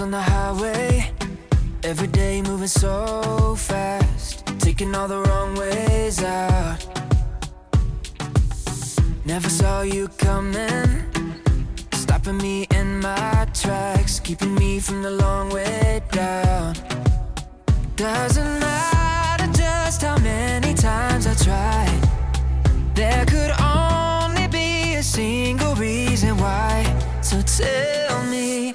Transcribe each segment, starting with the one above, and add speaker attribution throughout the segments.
Speaker 1: On the highway. Every day moving so fast. Taking all the wrong ways out. Never saw you coming. Stopping me in my tracks. Keeping me from the long way down. Doesn't matter just how many times I tried. There could only be a single reason why. So tell me.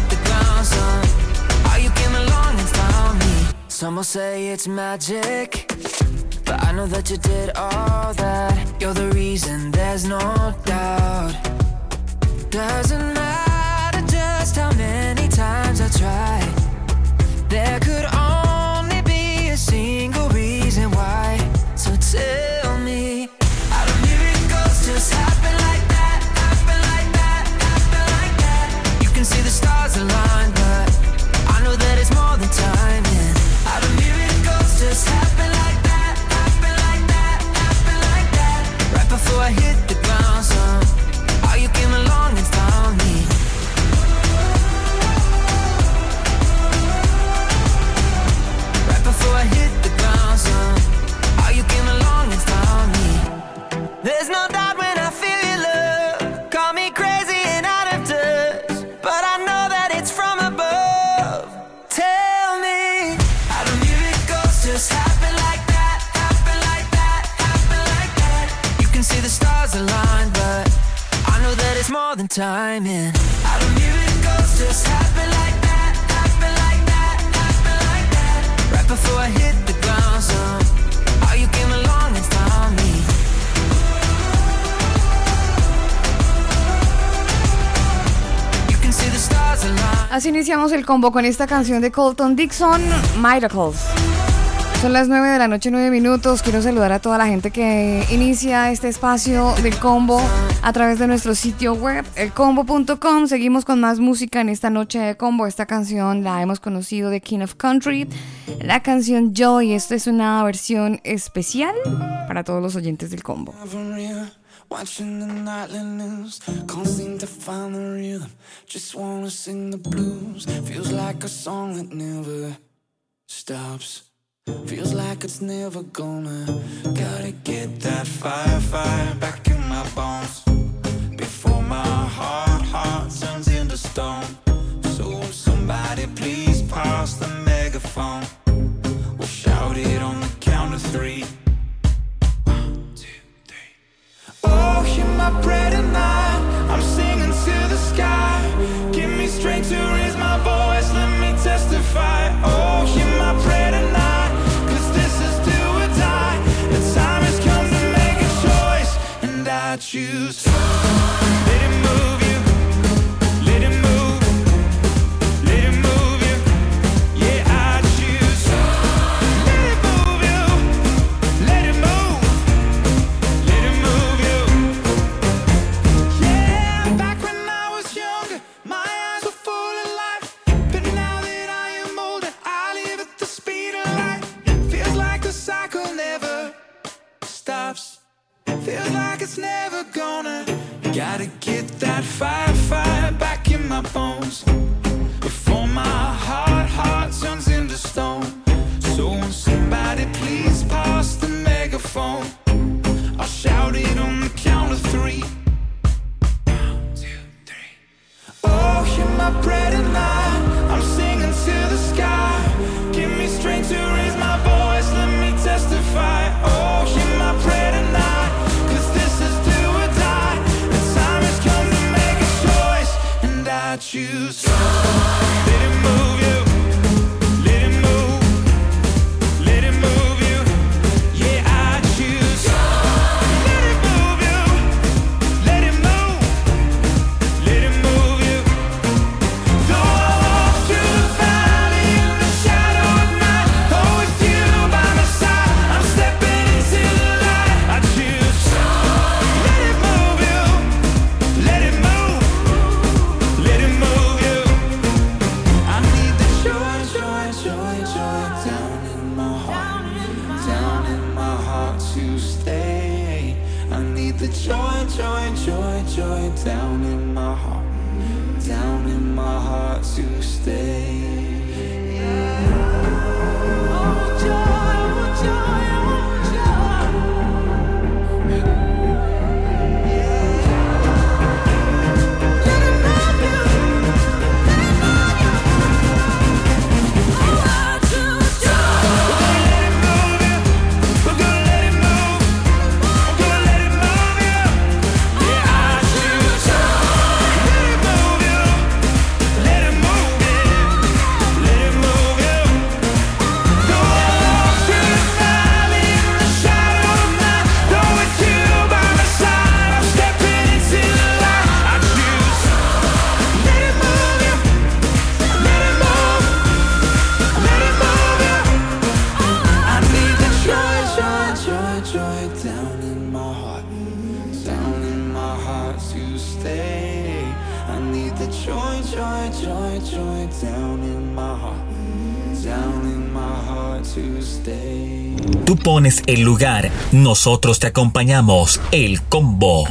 Speaker 1: Some will say it's magic. But I know that you did all that. You're the reason, there's no doubt. Doesn't matter just how many times I tried. There it's more than timing. How do miracles just happen like that? Happen like that? Happen like that? Right before I hit the ground, son. How you came along and found me. You can see the stars align.
Speaker 2: Así iniciamos el combo con esta canción de Colton Dixon, Miracles. Son las 9 de la noche, 9 minutos. Quiero saludar a toda la gente que inicia este espacio del combo a través de nuestro sitio web, elcombo.com. Seguimos con más música en esta noche de combo. Esta canción la hemos conocido de King of Country, la canción Joy. Esta es una versión especial para todos los oyentes del combo.
Speaker 1: Feels like it's never gonna. Gotta get that fire, fire back in my bones. Before my heart, heart turns into stone.
Speaker 3: Pones el lugar, nosotros te acompañamos. El combo.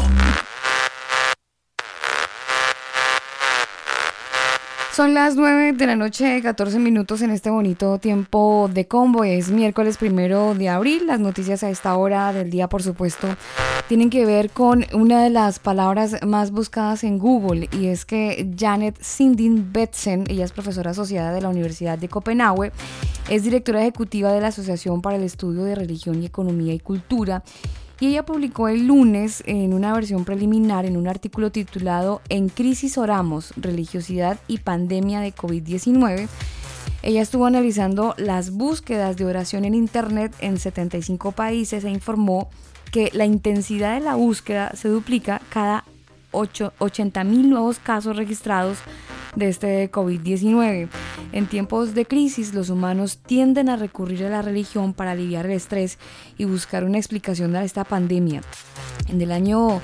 Speaker 2: Son las 9 de la noche, 14 minutos en este bonito tiempo de combo. Es miércoles primero de abril. Las noticias a esta hora del día, por supuesto, tienen que ver con una de las palabras más buscadas en Google y es que Janet Sindin Betsen, ella es profesora asociada de la Universidad de Copenhague, es directora ejecutiva de la Asociación para el Estudio de Religión y Economía y Cultura y ella publicó el lunes en una versión preliminar en un artículo titulado En crisis oramos, religiosidad y pandemia de COVID-19. Ella estuvo analizando las búsquedas de oración en Internet en 75 países e informó que la intensidad de la búsqueda se duplica cada 80 mil nuevos casos registrados de este COVID-19. En tiempos de crisis, los humanos tienden a recurrir a la religión para aliviar el estrés y buscar una explicación a esta pandemia. En el año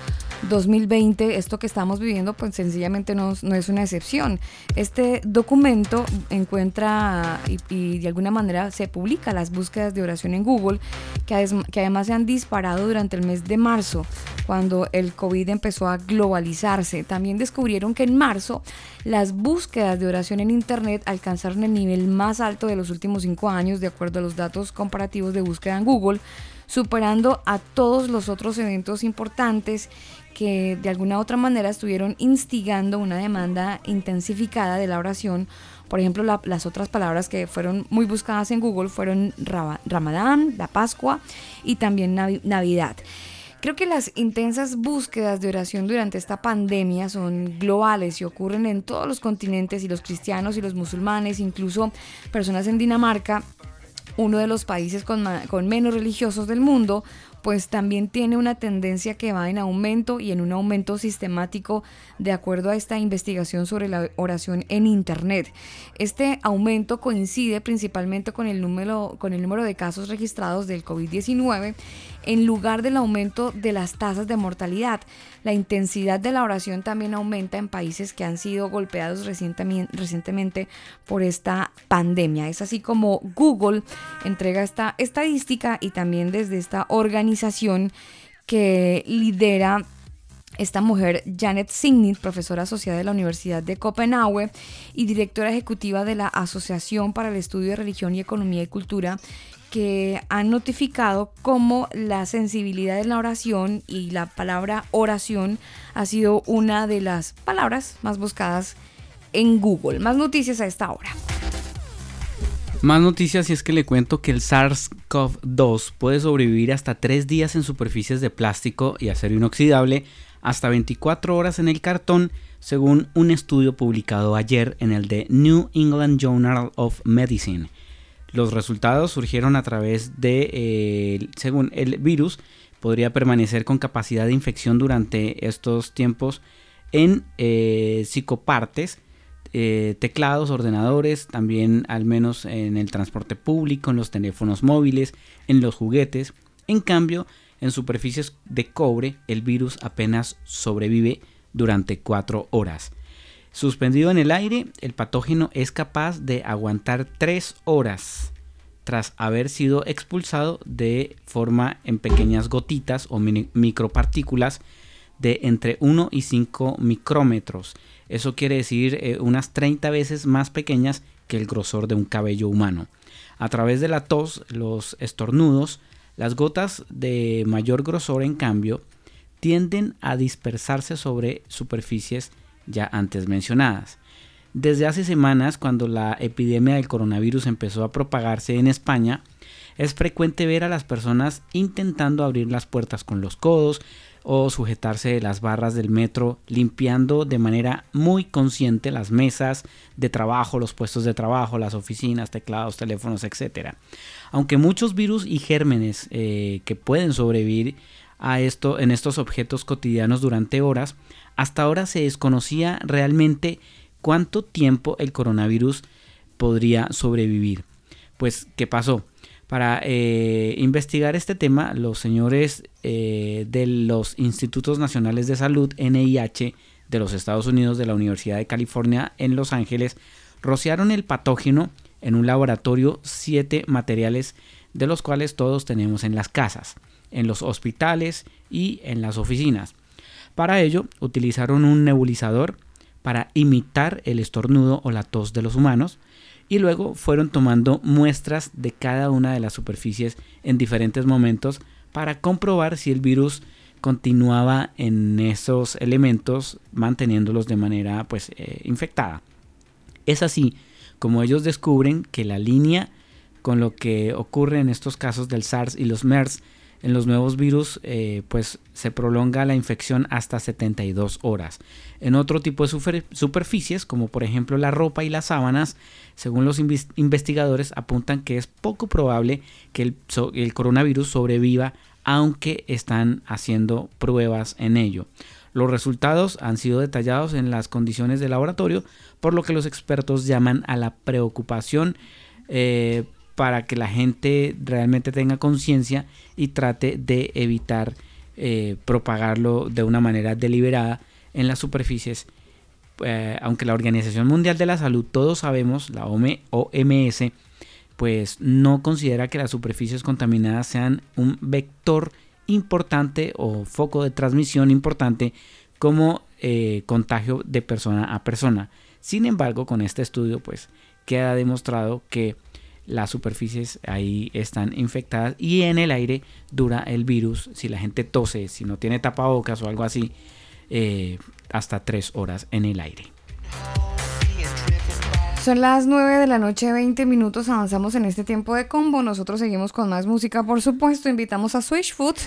Speaker 2: 2020, esto que estamos viviendo, pues sencillamente no, es una excepción. Este documento encuentra y, de alguna manera se publica las búsquedas de oración en Google, que, que además se han disparado durante el mes de marzo, cuando el COVID empezó a globalizarse. También descubrieron que en marzo las búsquedas de oración en Internet alcanzaron el nivel más alto de los últimos cinco años, de acuerdo a los datos comparativos de búsqueda en Google superando a todos los otros eventos importantes que de alguna otra manera estuvieron instigando una demanda intensificada de la oración. Por ejemplo, las otras palabras que fueron muy buscadas en Google fueron Ramadán, la Pascua y también Navidad. Creo que las intensas búsquedas de oración durante esta pandemia son globales y ocurren en todos los continentes y los cristianos y los musulmanes, incluso personas en Dinamarca, uno de los países con menos religiosos del mundo, pues también tiene una tendencia que va en aumento y en un aumento sistemático de acuerdo a esta investigación sobre la oración en Internet. Este aumento coincide principalmente con el número, con el número de casos registrados del COVID-19 en lugar del aumento de las tasas de mortalidad. La intensidad de la oración también aumenta en países que han sido golpeados recientemente por esta pandemia. Es así como Google entrega esta estadística y también desde esta organización que lidera esta mujer, Janet Signit, profesora asociada de la Universidad de Copenhague y directora ejecutiva de la Asociación para el Estudio de Religión y Economía y Cultura, que han notificado cómo la sensibilidad de la oración y la palabra oración ha sido una de las palabras más buscadas en Google. Más noticias a esta hora.
Speaker 4: Más noticias y es que le cuento que el SARS-CoV-2 puede sobrevivir hasta tres días en superficies de plástico y acero inoxidable hasta 24 horas en el cartón, según un estudio publicado ayer en el The New England Journal of Medicine. Los resultados surgieron a través de, eh, según el virus, podría permanecer con capacidad de infección durante estos tiempos en eh, psicopartes, eh, teclados, ordenadores, también al menos en el transporte público, en los teléfonos móviles, en los juguetes. En cambio, en superficies de cobre, el virus apenas sobrevive durante 4 horas. Suspendido en el aire, el patógeno es capaz de aguantar 3 horas tras haber sido expulsado de forma en pequeñas gotitas o micropartículas de entre 1 y 5 micrómetros. Eso quiere decir eh, unas 30 veces más pequeñas que el grosor de un cabello humano. A través de la tos, los estornudos, las gotas de mayor grosor, en cambio, tienden a dispersarse sobre superficies ya antes mencionadas. Desde hace semanas, cuando la epidemia del coronavirus empezó a propagarse en España, es frecuente ver a las personas intentando abrir las puertas con los codos o sujetarse de las barras del metro, limpiando de manera muy consciente las mesas de trabajo, los puestos de trabajo, las oficinas, teclados, teléfonos, etc. Aunque muchos virus y gérmenes eh, que pueden sobrevivir a esto en estos objetos cotidianos durante horas, hasta ahora se desconocía realmente cuánto tiempo el coronavirus podría sobrevivir. Pues, ¿qué pasó? Para eh, investigar este tema, los señores eh, de los Institutos Nacionales de Salud, NIH, de los Estados Unidos, de la Universidad de California en Los Ángeles, rociaron el patógeno en un laboratorio siete materiales de los cuales todos tenemos en las casas, en los hospitales y en las oficinas. Para ello utilizaron un nebulizador para imitar el estornudo o la tos de los humanos y luego fueron tomando muestras de cada una de las superficies en diferentes momentos para comprobar si el virus continuaba en esos elementos manteniéndolos de manera pues eh, infectada. Es así como ellos descubren que la línea con lo que ocurre en estos casos del SARS y los MERS en los nuevos virus eh, pues se prolonga la infección hasta 72 horas. En otro tipo de superficies, como por ejemplo la ropa y las sábanas, según los investigadores apuntan que es poco probable que el, coronavirus sobreviva aunque están haciendo pruebas en ello. Los resultados han sido detallados en las condiciones de laboratorio, por lo que los expertos llaman a la preocupación eh, para que la gente realmente tenga conciencia y trate de evitar eh, propagarlo de una manera deliberada en las superficies. Eh, aunque la Organización Mundial de la Salud, todos sabemos, la OMS, pues no considera que las superficies contaminadas sean un vector importante o foco de transmisión importante como eh, contagio de persona a persona. Sin embargo, con este estudio, pues queda demostrado que las superficies ahí están infectadas y en el aire dura el virus, si la gente tose, si no tiene tapabocas o algo así, eh, hasta tres horas en el aire.
Speaker 2: Son las 9 de la noche, 20 minutos. Avanzamos en este tiempo de combo. Nosotros seguimos con más música, por supuesto. Invitamos a Switchfoot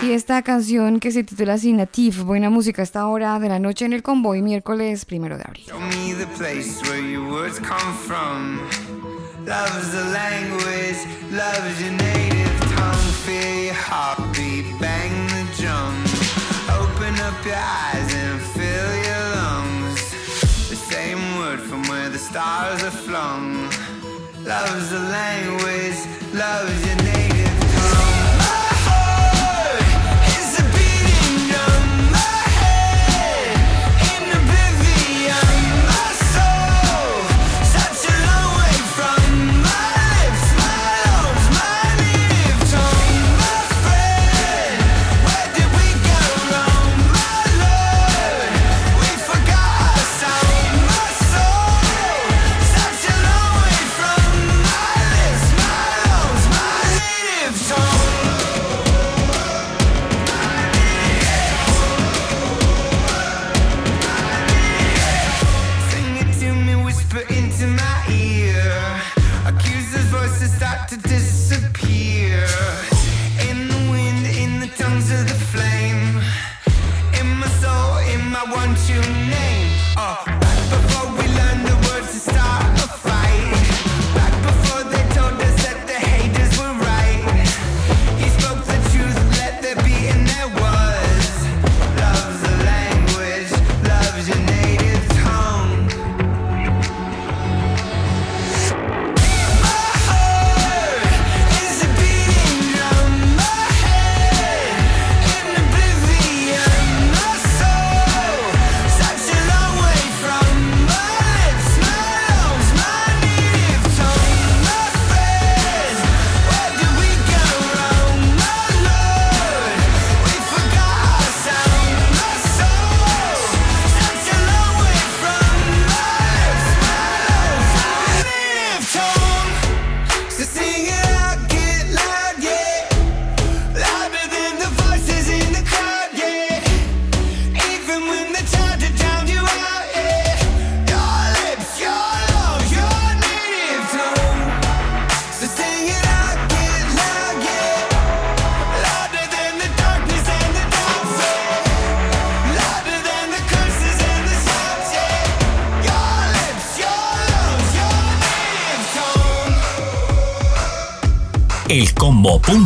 Speaker 2: y esta canción que se titula Native. Buena música a esta hora de la noche en el combo y miércoles primero de abril. Love's the language, love's your native tongue. Feel your heartbeat, bang the drum. Open up your eyes and fill your lungs. The same word from where the stars are flung. Love's the language, love's your native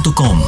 Speaker 5: elcombo.com.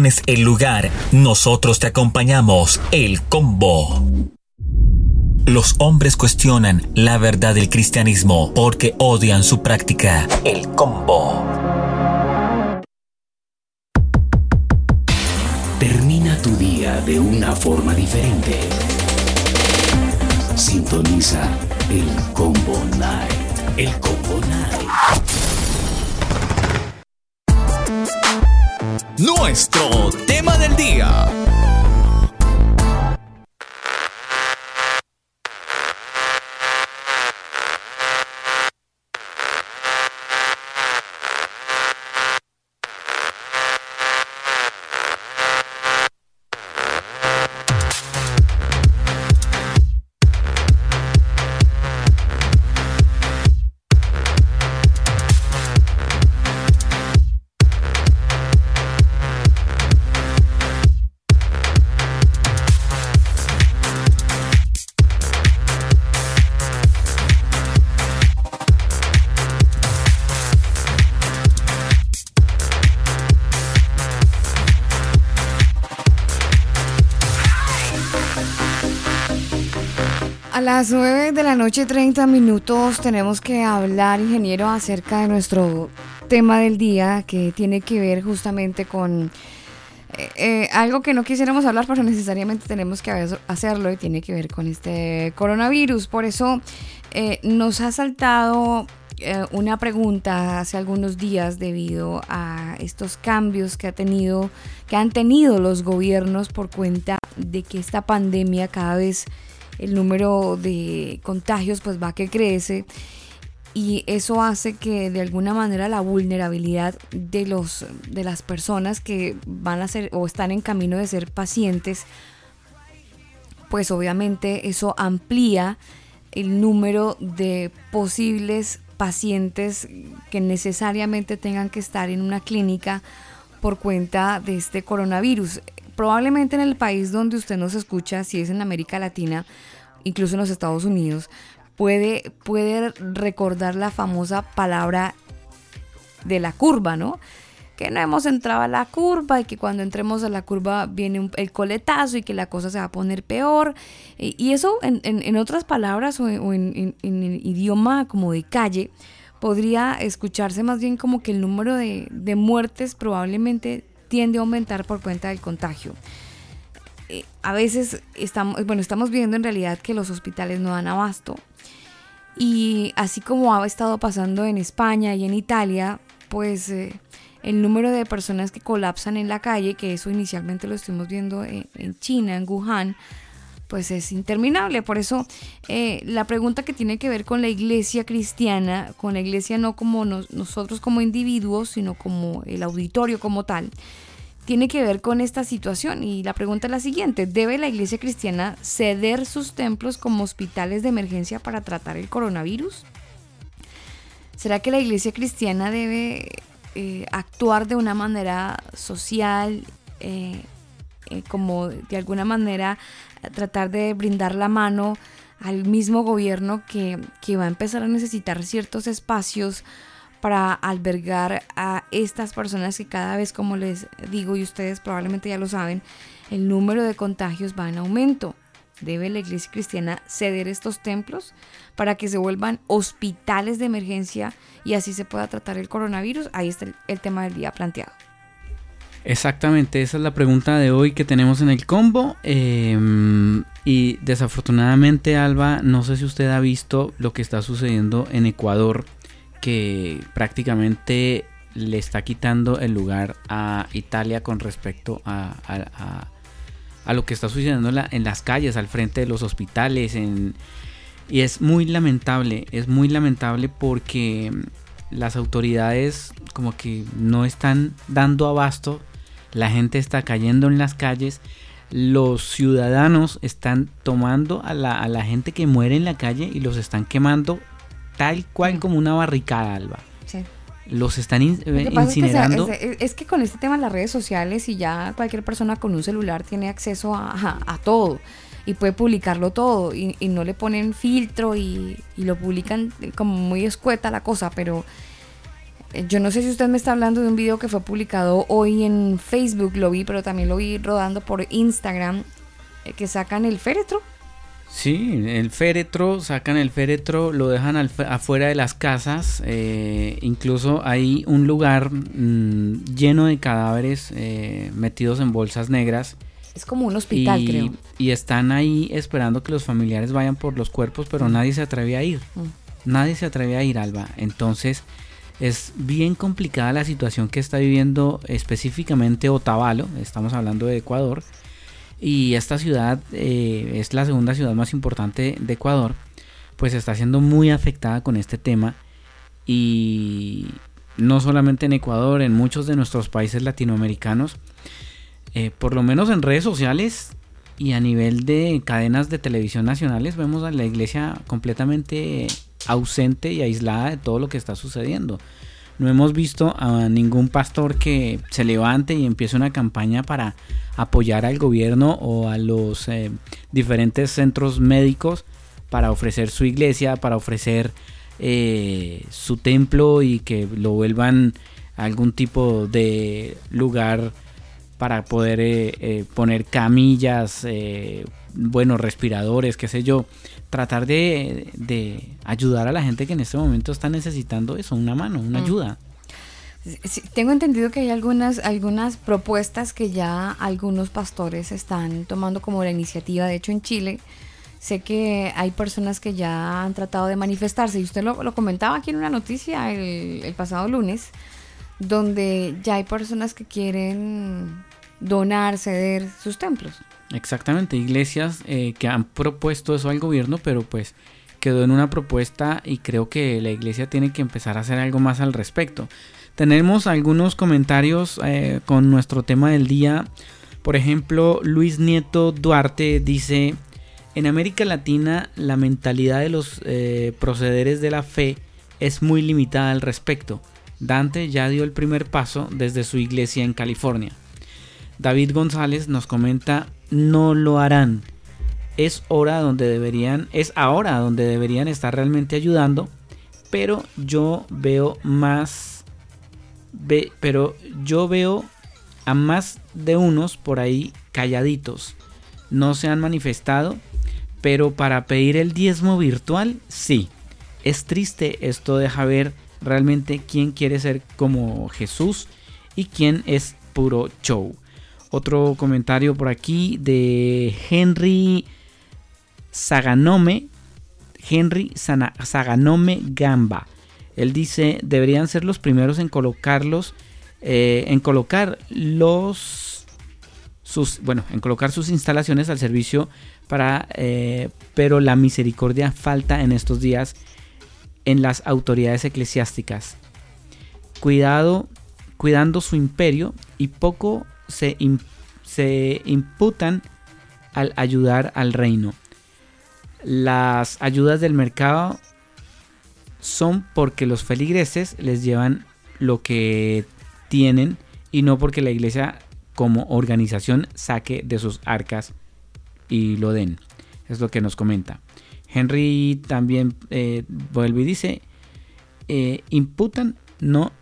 Speaker 5: Tú pones el lugar, nosotros te acompañamos. El combo. Los hombres cuestionan la verdad del cristianismo porque odian su práctica. El combo.
Speaker 6: Termina tu día de una forma diferente. Sintoniza el Combo Night. El Combo Night.
Speaker 3: Nuestro tema del día.
Speaker 2: Las 9 de la noche, 30 minutos, tenemos que hablar, ingeniero, acerca de nuestro tema del día que tiene que ver justamente con eh, eh, algo que no quisiéramos hablar, pero necesariamente tenemos que hacerlo y tiene que ver con este coronavirus. Por eso eh, nos ha saltado una pregunta hace algunos días debido a estos cambios que ha tenido, que han tenido los gobiernos por cuenta de que esta pandemia cada vez el número de contagios pues va que crece y eso hace que de alguna manera la vulnerabilidad de los de las personas que van a ser o están en camino de ser pacientes pues obviamente eso amplía el número de posibles pacientes que necesariamente tengan que estar en una clínica por cuenta de este coronavirus. Probablemente en el país donde usted nos escucha, si es en América Latina, incluso en los Estados Unidos, puede, puede recordar la famosa palabra de la curva, ¿no? Que no hemos entrado a la curva y que cuando entremos a la curva viene el coletazo y que la cosa se va a poner peor. Y, eso, en, otras palabras o, en, idioma como de calle, podría escucharse más bien como que el número de, de muertes probablemente tiende a aumentar por cuenta del contagio. Eh, a veces estamos, bueno, estamos viendo en realidad que los hospitales no dan abasto. Y así como ha estado pasando en España y en Italia, pues eh, el número de personas que colapsan en la calle, que eso inicialmente lo estuvimos viendo en, China, en Wuhan, pues es interminable. Por eso eh, la pregunta que tiene que ver con la iglesia cristiana, con la iglesia no como nosotros como individuos, sino como el auditorio como tal, tiene que ver con esta situación y la pregunta es la siguiente, ¿debe la iglesia cristiana ceder sus templos como hospitales de emergencia para tratar el coronavirus? ¿Será que la iglesia cristiana debe eh, actuar de una manera social, eh, como de alguna manera tratar de brindar la mano al mismo gobierno que, que va a empezar a necesitar ciertos espacios para albergar a estas personas que cada vez, como les digo y ustedes probablemente ya lo saben, el número de contagios va en aumento. ¿Debe la iglesia cristiana ceder estos templos para que se vuelvan hospitales de emergencia y así se pueda tratar el coronavirus? Ahí está el, tema del día planteado.
Speaker 4: Exactamente, esa es la pregunta de hoy que tenemos en el combo. Em, y desafortunadamente, Alba, no sé si usted ha visto lo que está sucediendo en Ecuador que prácticamente le está quitando el lugar a Italia con respecto a, lo que está sucediendo en, las calles, al frente de los hospitales. y es muy lamentable, es muy lamentable porque las autoridades como que no están dando abasto, la gente está cayendo en las calles, los ciudadanos están tomando a la, a la gente que muere en la calle y los están quemando tal cual como una barricada, Alba. Sí. Los están incinerando.
Speaker 2: Es que, con este tema de las redes sociales y ya cualquier persona con un celular tiene acceso a, todo y puede publicarlo todo y, no le ponen filtro y, lo publican como muy escueta la cosa, pero Eh, Yo no sé si usted me está hablando de un video que fue publicado hoy en Facebook, lo vi, pero también lo vi rodando por Instagram, eh, que sacan el féretro.
Speaker 4: Sí, el féretro, sacan el féretro, lo dejan al afuera de las casas. eh, incluso hay un lugar mm, lleno de cadáveres eh, metidos en bolsas negras.
Speaker 2: Es como un hospital,
Speaker 4: y,
Speaker 2: creo.
Speaker 4: y están ahí esperando que los familiares vayan por los cuerpos, pero nadie se atreve a ir.
Speaker 2: Mm.
Speaker 4: Nadie se atreve a ir, Alba. Entonces es bien complicada la situación que está viviendo específicamente Otavalo. Estamos hablando de Ecuador. Y esta ciudad eh, es la segunda ciudad más importante de Ecuador. Pues está siendo muy afectada con este tema. Y no solamente en Ecuador, en muchos de nuestros países latinoamericanos. eh, por lo menos en redes sociales y a nivel de cadenas de televisión nacionales vemos a la iglesia completamente ausente y aislada de todo lo que está sucediendo. No hemos visto a ningún pastor que se levante y empiece una campaña para apoyar al gobierno o a los eh, diferentes centros médicos para ofrecer su iglesia, para ofrecer eh, su templo y que lo vuelvan a algún tipo de lugar para poder eh, poner camillas, buenos respiradores, qué sé yo, tratar de, de ayudar a la gente que en este momento está necesitando eso, una mano, una
Speaker 2: Mm.
Speaker 4: ayuda.
Speaker 2: Sí, tengo entendido que hay algunas, algunas propuestas que ya algunos pastores están tomando como la iniciativa. De hecho, en Chile sé que hay personas que ya han tratado de manifestarse. Y usted lo, lo comentaba aquí en una noticia el, el pasado lunes, donde ya hay personas que quieren donar, ceder sus templos.
Speaker 4: Exactamente, iglesias eh, que han propuesto eso al gobierno, pero pues quedó en una propuesta y creo que la iglesia tiene que empezar a hacer algo más al respecto. Tenemos algunos comentarios eh, con nuestro tema del día. Por ejemplo, Luis Nieto Duarte dice, en América Latina la mentalidad de los eh, procederes de la fe es muy limitada al respecto. Dante ya dio el primer paso desde su iglesia en California. David González nos comenta, no lo harán. Es hora donde deberían, es ahora donde deberían estar realmente ayudando, pero yo veo más, ve, pero yo veo a más de unos por ahí calladitos. No se han manifestado, pero para pedir el diezmo virtual, sí. Es triste, esto deja ver realmente quién quiere ser como Jesús y quién es puro show. Otro comentario por aquí de Henry Saganome. Henry Saganome Gamba. Él dice, deberían ser los primeros en colocarlos, eh, en colocar los, sus, bueno, en colocar sus instalaciones al servicio para, eh, pero la misericordia falta en estos días en las autoridades eclesiásticas. Cuidado, cuidando su imperio y poco se, im- se imputan al ayudar al reino. Las ayudas del mercado son porque los feligreses les llevan lo que tienen y no porque la iglesia como organización saque de sus arcas y lo den. Es lo que nos comenta. Henry también eh, vuelve y dice, eh, imputan, no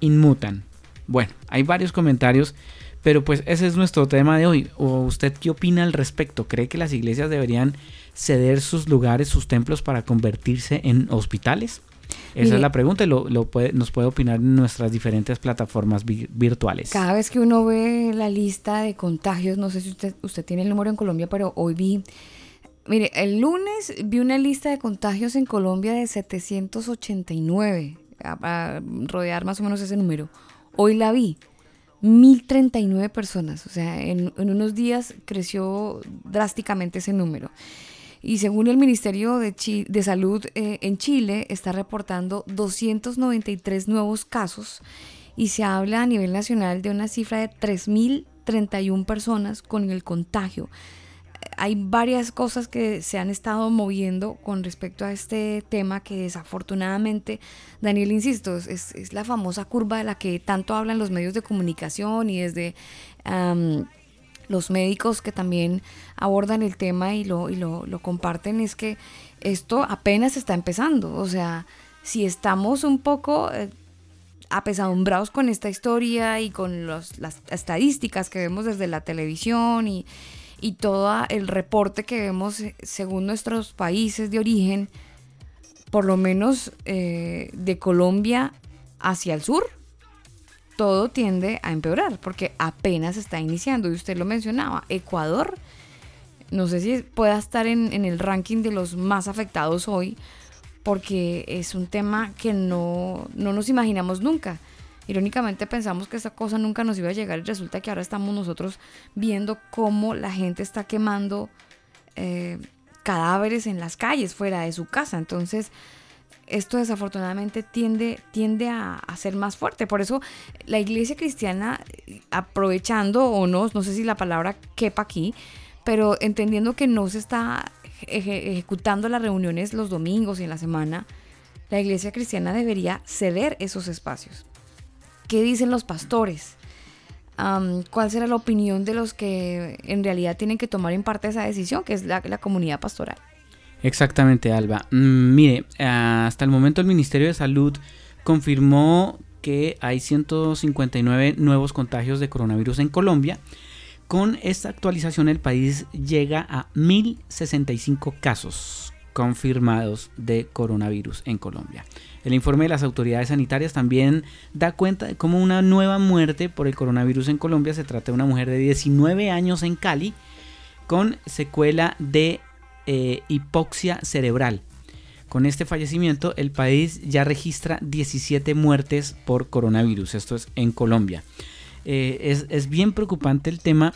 Speaker 4: inmutan. Bueno, hay varios comentarios, pero pues ese es nuestro tema de hoy. ¿O usted qué opina al respecto? ¿Cree que las iglesias deberían ceder sus lugares, sus templos para convertirse en hospitales? Esa
Speaker 2: Mire.
Speaker 4: es la pregunta y lo, lo puede, nos puede opinar en nuestras diferentes plataformas vi- virtuales.
Speaker 2: Cada vez que uno ve la lista de contagios, no sé si usted, usted tiene el número en Colombia, pero hoy vi, mire, el lunes vi una lista de contagios en Colombia de 789, a, a rodear más o menos ese número. Hoy la vi, 1039 personas, o sea, en, unos días creció drásticamente ese número. Y según el Ministerio de Salud eh, en Chile, está reportando 293 nuevos casos y se habla a nivel nacional de una cifra de 3.031 personas con el contagio. Hay varias cosas que se han estado moviendo con respecto a este tema que desafortunadamente, Daniel, insisto, es, es la famosa curva de la que tanto hablan los medios de comunicación y desde... los médicos que también abordan el tema y lo, y lo, lo comparten es que esto apenas está empezando. O sea, si estamos un poco eh, apesadumbrados con esta historia y con las estadísticas que vemos desde la televisión y, y todo el reporte que vemos eh, según nuestros países de origen, por lo menos eh, de Colombia hacia el sur, todo tiende a empeorar porque apenas está iniciando. Y usted lo mencionaba, Ecuador, no sé si pueda estar en, en el ranking de los más afectados hoy porque es un tema que no, no nos imaginamos nunca. Irónicamente pensamos que esta cosa nunca nos iba a llegar y resulta que ahora estamos nosotros viendo cómo la gente está quemando eh, cadáveres en las calles, fuera de su casa. Entonces, esto desafortunadamente tiende, tiende a, a, ser más fuerte. Por eso la iglesia cristiana, aprovechando o no, no sé si la palabra quepa aquí, pero entendiendo que no se está ejecutando las reuniones los domingos y en la semana, la iglesia cristiana debería ceder esos espacios. ¿Qué dicen los pastores? ¿Cuál será la opinión de los que en realidad tienen que tomar en parte esa decisión, que es la, comunidad pastoral?
Speaker 4: Exactamente, Alba. Mm, mire, hasta el momento el Ministerio de Salud confirmó que hay 159 nuevos contagios de coronavirus en Colombia con esta actualización el país llega a 1065 casos confirmados de coronavirus en Colombia. El informe de las autoridades sanitarias también da cuenta de cómo una nueva muerte por el coronavirus en Colombia se trata de una mujer de 19 años en Cali con secuela de eh, hipoxia cerebral. Con este fallecimiento el país ya registra 17 muertes por coronavirus, esto es en Colombia. Eh, es, bien preocupante el tema,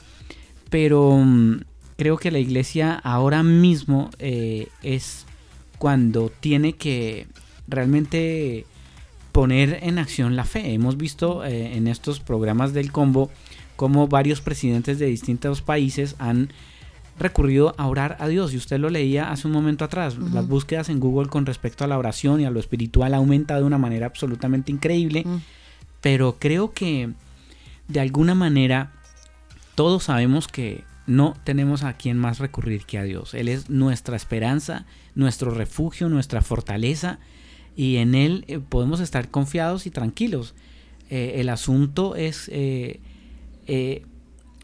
Speaker 4: pero mm, creo que la iglesia ahora mismo eh, es cuando tiene que realmente poner en acción la fe. Hemos visto eh, en estos programas del combo como varios presidentes de distintos países han recurrido a orar a Dios. Y usted lo leía hace un momento atrás. Las búsquedas en Google con respecto a la oración y a lo espiritual ha aumentado de una manera absolutamente increíble. Pero creo que de alguna manera todos sabemos que no tenemos a quien más recurrir que a Dios. Él es nuestra esperanza, nuestro refugio, nuestra fortaleza y en Él eh, podemos estar confiados y tranquilos. Eh, el asunto es eh,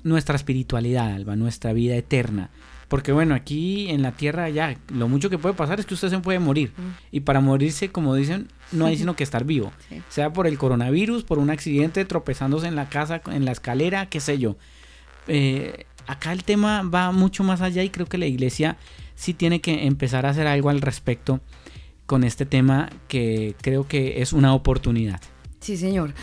Speaker 4: nuestra espiritualidad, Alba, nuestra vida eterna. Porque bueno, aquí en la tierra ya lo mucho que puede pasar es que usted se puede morir. Y para morirse, como dicen, no hay sino que estar vivo. Sea por el coronavirus, por un accidente, tropezándose en la casa, en la escalera, qué sé yo. Eh, acá el tema va mucho más allá y creo que la iglesia sí tiene que empezar a hacer algo al respecto con este tema que creo que es una oportunidad.
Speaker 2: Sí, señor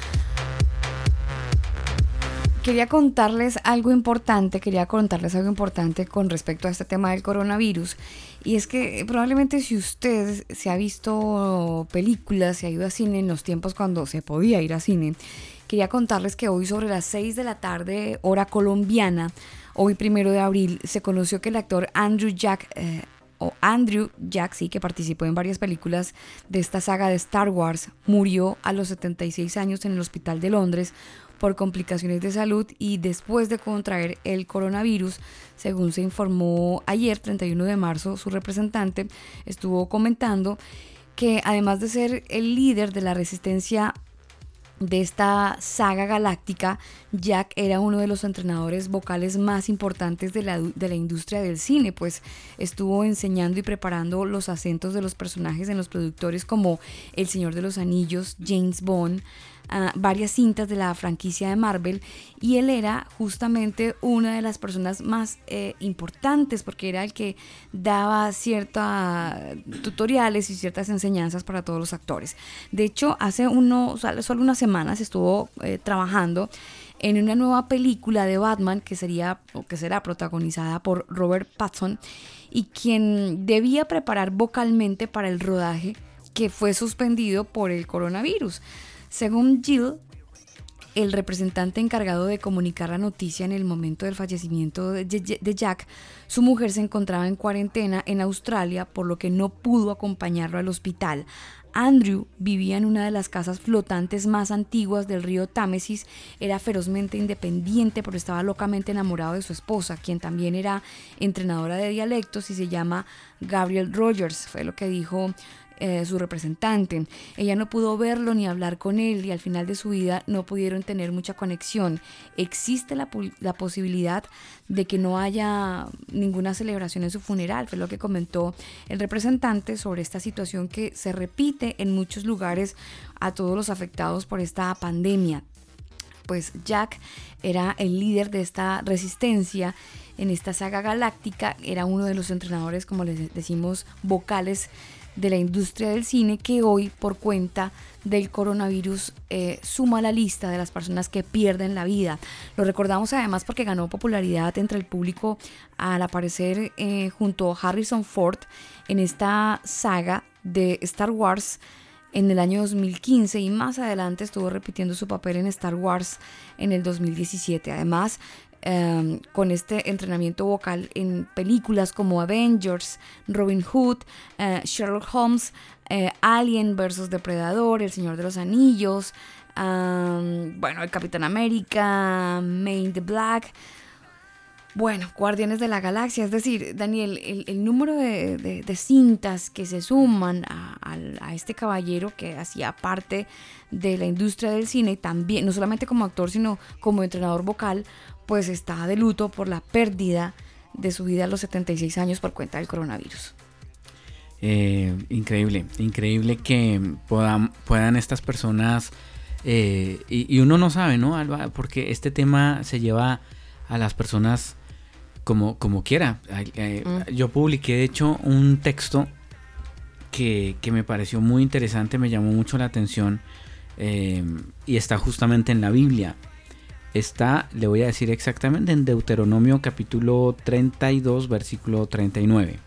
Speaker 2: quería contarles algo importante, quería contarles algo importante con respecto a este tema del coronavirus. Y es que probablemente si usted se ha visto películas, se ha ido a cine en los tiempos cuando se podía ir a cine, quería contarles que hoy sobre las 6 de la tarde, hora colombiana, hoy primero de abril, se conoció que el actor Andrew Jack... Eh, o Andrew Jack, sí, que participó en varias películas de esta saga de Star Wars, murió a los 76 años en el hospital de Londres por complicaciones de salud y después de contraer el coronavirus, según se informó ayer, 31 de marzo, su representante estuvo comentando que además de ser el líder de la resistencia de esta saga galáctica, Jack era uno de los entrenadores vocales más importantes de la, de la, industria del cine, pues estuvo enseñando y preparando los acentos de los personajes en los productores como El Señor de los Anillos, James Bond, varias cintas de la franquicia de Marvel y él era justamente una de las personas más eh, importantes porque era el que daba ciertos tutoriales y ciertas enseñanzas para todos los actores. De hecho, hace solo unas semanas estuvo eh, trabajando en una nueva película de Batman que sería o que será protagonizada por Robert Pattinson y quien debía preparar vocalmente para el rodaje que fue suspendido por el coronavirus. Según Jill, el representante encargado de comunicar la noticia en el momento del fallecimiento de Jack, su mujer se encontraba en cuarentena en Australia, por lo que no pudo acompañarlo al hospital. Andrew vivía en una de las casas flotantes más antiguas del río Támesis, era ferozmente independiente, pero estaba locamente enamorado de su esposa, quien también era entrenadora de dialectos y se llama Gabriel Rogers, fue lo que dijo eh, su representante. Ella no pudo verlo ni hablar con él y al final de su vida no pudieron tener mucha conexión. Existe la, la posibilidad de que no haya ninguna celebración en su funeral, fue lo que comentó el representante sobre esta situación que se repite en muchos lugares a todos los afectados por esta pandemia. Pues Jack era el líder de esta resistencia en esta saga galáctica, era uno de los entrenadores, como les decimos, vocales de la industria del cine que hoy por cuenta del coronavirus eh, suma la lista de las personas que pierden la vida. Lo recordamos además porque ganó popularidad entre el público al aparecer eh, junto a Harrison Ford en esta saga de Star Wars en el año 2015 y más adelante estuvo repitiendo su papel en Star Wars en el 2017. Además, em, con este entrenamiento vocal en películas como Avengers, Robin Hood, eh, Sherlock Holmes, eh, Alien vs. Depredador, El Señor de los Anillos, bueno, el Capitán América, Main the Black. Bueno, Guardianes de la Galaxia, es decir, Daniel, el, número de, cintas que se suman a, este caballero que hacía parte de la industria del cine, también, no solamente como actor, sino como entrenador vocal, pues está de luto por la pérdida de su vida a los 76 años por cuenta del coronavirus.
Speaker 4: Eh, increíble, increíble que puedan, puedan estas personas, eh, y, y, uno no sabe, ¿no, Alba? Porque este tema se lleva a las personas como, como quiera. Eh, mm. Yo publiqué, de hecho, un texto que, me pareció muy interesante, me llamó mucho la atención y está justamente en la Biblia. Está, le voy a decir exactamente, en Deuteronomio capítulo 32, versículo 39.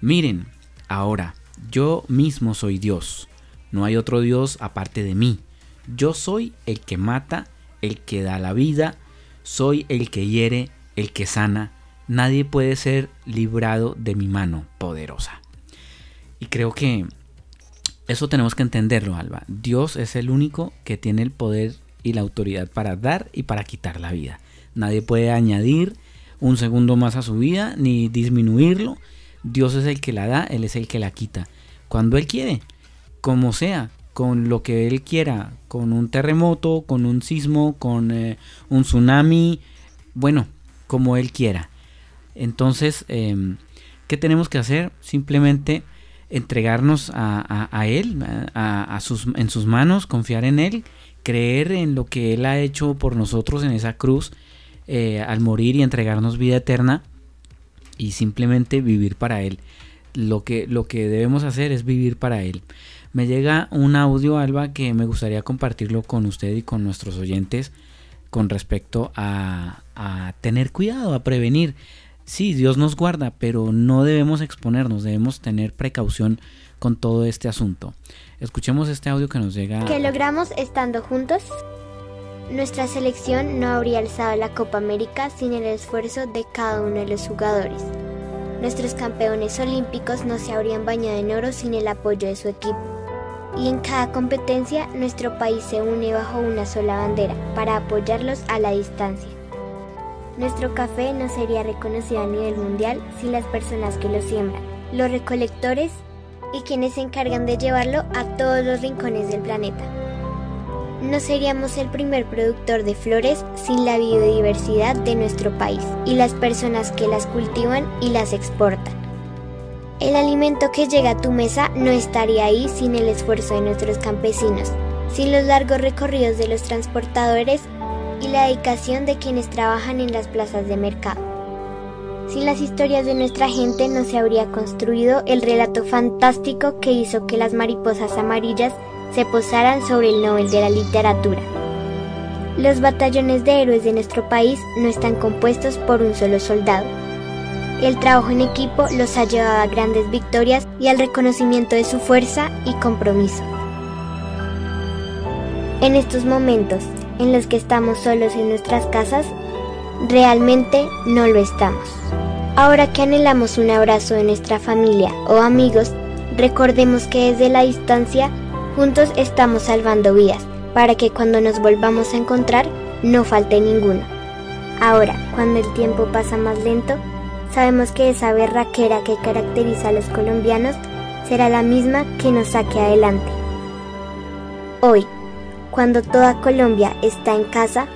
Speaker 4: Miren, ahora, yo mismo soy Dios, no hay otro Dios aparte de mí. Yo soy el que mata, el que da la vida, soy el que hiere, el que sana, nadie puede ser librado de mi mano poderosa. Y creo que eso tenemos que entenderlo, Alba. Dios es el único que tiene el poder y la autoridad para dar y para quitar la vida. Nadie puede añadir un segundo más a su vida ni disminuirlo. Dios es el que la da, Él es el que la quita. Cuando Él quiere, como sea, con lo que Él quiera, con un terremoto, con un sismo, con eh, un tsunami, bueno, como Él quiera. Entonces, em, ¿qué tenemos que hacer? Simplemente entregarnos a, Él, a, sus, en sus manos, confiar en Él, creer en lo que Él ha hecho por nosotros en esa cruz eh, al morir y entregarnos vida eterna y simplemente vivir para Él. Lo que, lo que debemos hacer es vivir para Él. Me llega un audio, Alba, que me gustaría compartirlo con usted y con nuestros oyentes con respecto a, a tener cuidado, a prevenir sí, Dios nos guarda, pero no debemos exponernos, debemos tener precaución con todo este asunto. Escuchemos este audio que nos llega.
Speaker 7: ¿Qué logramos estando juntos? Nuestra selección no habría alzado la Copa América sin el esfuerzo de cada uno de los jugadores. Nuestros campeones olímpicos no se habrían bañado en oro sin el apoyo de su equipo. Y en cada competencia nuestro país se une bajo una sola bandera para apoyarlos a la distancia. Nuestro café no sería reconocido a nivel mundial sin las personas que lo siembran, los recolectores y quienes se encargan de llevarlo a todos los rincones del planeta. No seríamos el primer productor de flores sin la biodiversidad de nuestro país y las personas que las cultivan y las exportan. El alimento que llega a tu mesa no estaría ahí sin el esfuerzo de nuestros campesinos, sin los largos recorridos de los transportadores y la dedicación de quienes trabajan en las plazas de mercado. Sin las historias de nuestra gente no se habría construido el relato fantástico que hizo que las mariposas amarillas se posaran sobre el Nobel de la Literatura. Los batallones de héroes de nuestro país no están compuestos por un solo soldado. El trabajo en equipo los ha llevado a grandes victorias y al reconocimiento de su fuerza y compromiso. En estos momentos, en los que estamos solos en nuestras casas, realmente no lo estamos. Ahora que anhelamos un abrazo de nuestra familia o amigos, recordemos que desde la distancia juntos estamos salvando vidas para que cuando nos volvamos a encontrar no falte ninguno. Ahora, cuando el tiempo pasa más lento, sabemos que esa berraquera que caracteriza a los colombianos será la misma que nos saque adelante. Hoy, cuando toda Colombia está en casa,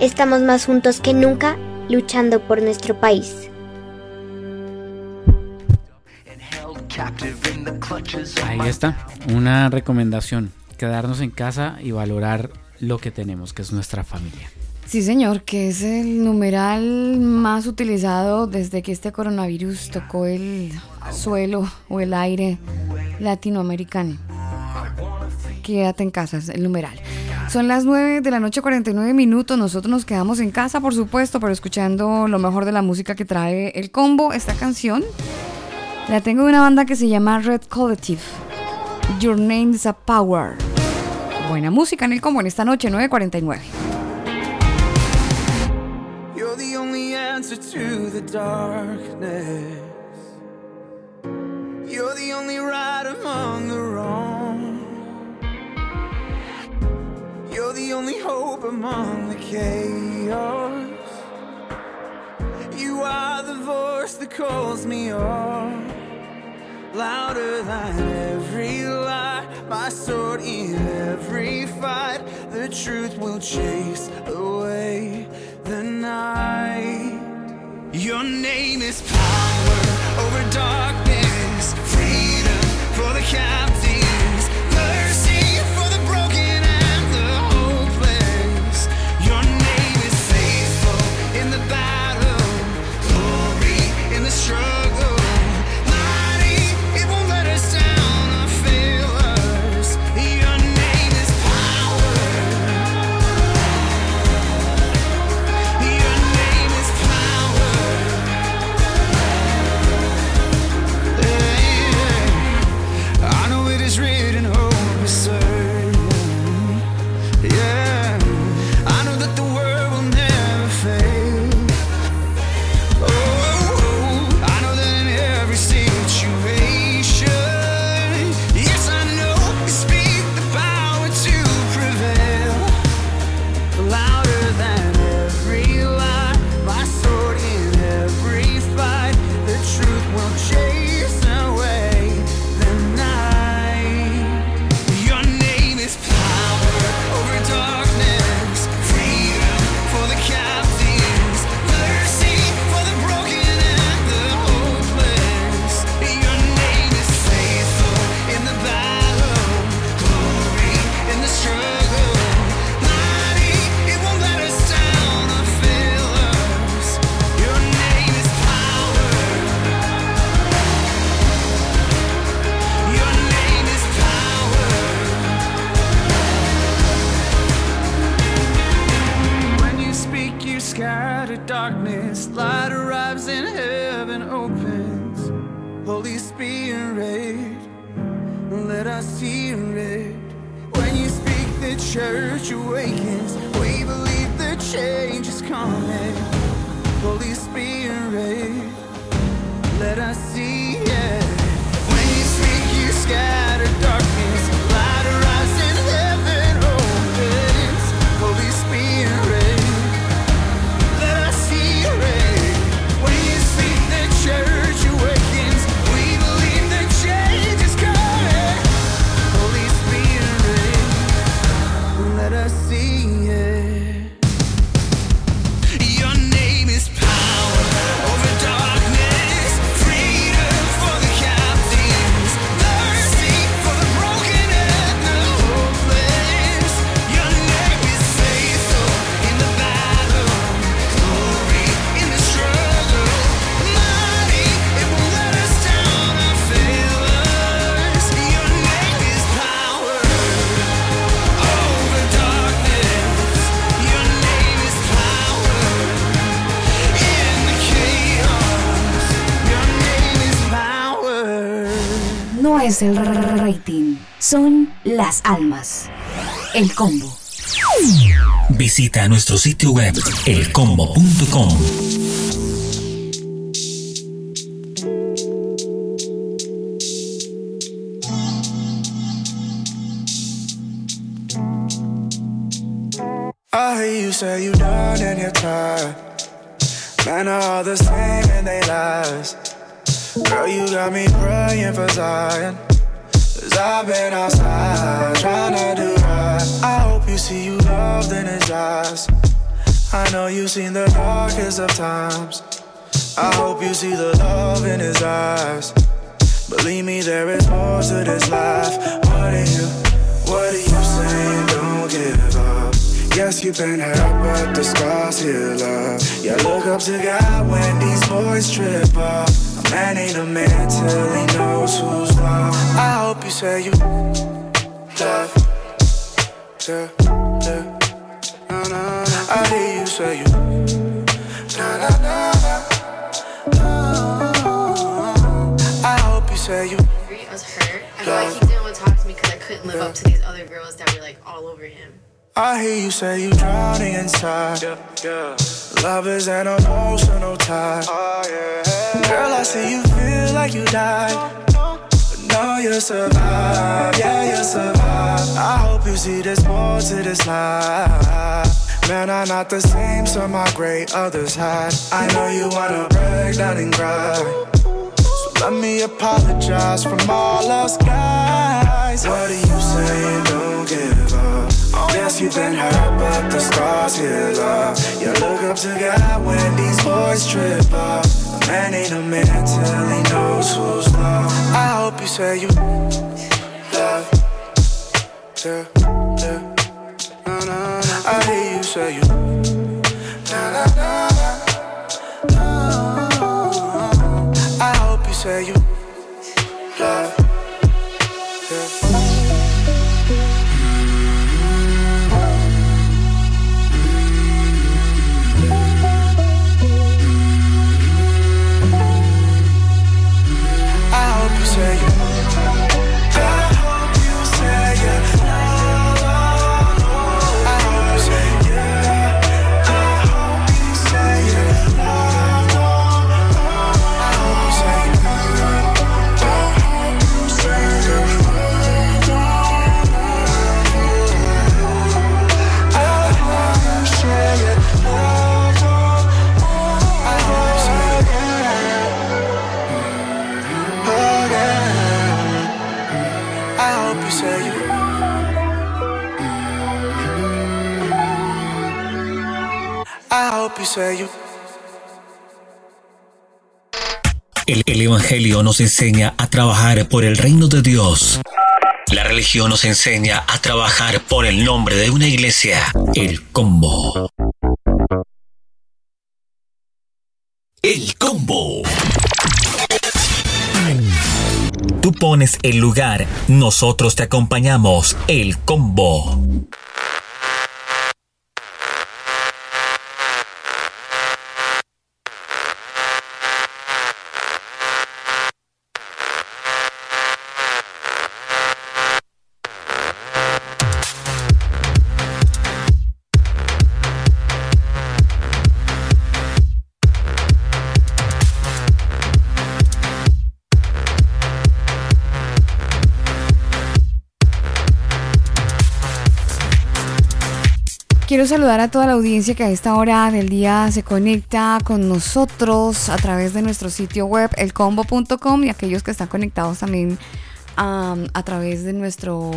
Speaker 7: estamos más juntos que nunca luchando por nuestro país.
Speaker 4: Ahí está, una recomendación, quedarnos en casa y valorar lo que tenemos, que es nuestra familia.
Speaker 2: Sí, señor, que es el numeral más utilizado desde que este coronavirus tocó el suelo o el aire latinoamericano. Quédate en casa, es el numeral. Son las 9 de la noche, 49 minutos. Nosotros nos quedamos en casa, por supuesto, pero escuchando lo mejor de la música que trae el combo. Esta canción la tengo de una banda que se llama Red Collective. Your Name is a Power. Buena música en el combo en esta noche, 9.49.
Speaker 8: You're the only answer to the darkness. You're the only right among the wrong. You're the only hope among the chaos. You are the voice that calls me on. Louder than every lie, my sword in every fight. The truth will chase away the night. Your name is power over darkness, freedom for the captives, church awakens. We believe the change is coming. Holy Spirit, let us see it. When you speak, you scatter
Speaker 9: es el rating, son las almas. El combo.
Speaker 5: Visita nuestro sitio web elcombo.com.
Speaker 10: I hear you say you done and you're tired. Man, are all the same and they lies. Girl, you got me praying for Zion. Cause I've been outside trying to do right. I hope you see you loved in his eyes. I know you've seen the darkest of times. I hope you see the love in his eyes. Believe me, there is more to this life. What are you, what are you saying? Don't give up. Yes, you've been hurt, but the scars heal up. Yeah, look up to God when these boys trip up. Man ain't a man till he knows who's love. I hope you say you love. Yeah, yeah. Na, na, na. I hear you say you. Na, na, na. I hope you say you.
Speaker 11: I was hurt. I like he didn't want to talk to me because I couldn't live up to these other girls that were like all over him.
Speaker 10: I hear you say you're drowning inside. Love is an emotional tie. Girl, I see you feel like you died. But no, you survive. Yeah, you survive. I hope you see there's more to this life. Man, I'm not the same, some my great others had. I know you wanna break down and cry. So let me apologize from all us guys. What are you saying? Don't give Yes, you've been hurt, but the scars heal up. You look up to God when these boys trip up. A man ain't a man till he knows who's love. I hope you say you love. Yeah, yeah. I hear you say you. I hope you say you
Speaker 5: El, el Evangelio nos enseña a trabajar por el reino de Dios. La religión nos enseña a trabajar por el nombre de una iglesia. El combo.
Speaker 3: El combo.
Speaker 5: Tú pones el lugar, nosotros te acompañamos. El combo.
Speaker 2: Quiero saludar a toda la audiencia que a esta hora del día se conecta con nosotros a través de nuestro sitio web elcombo.com y aquellos que están conectados también a través de nuestro,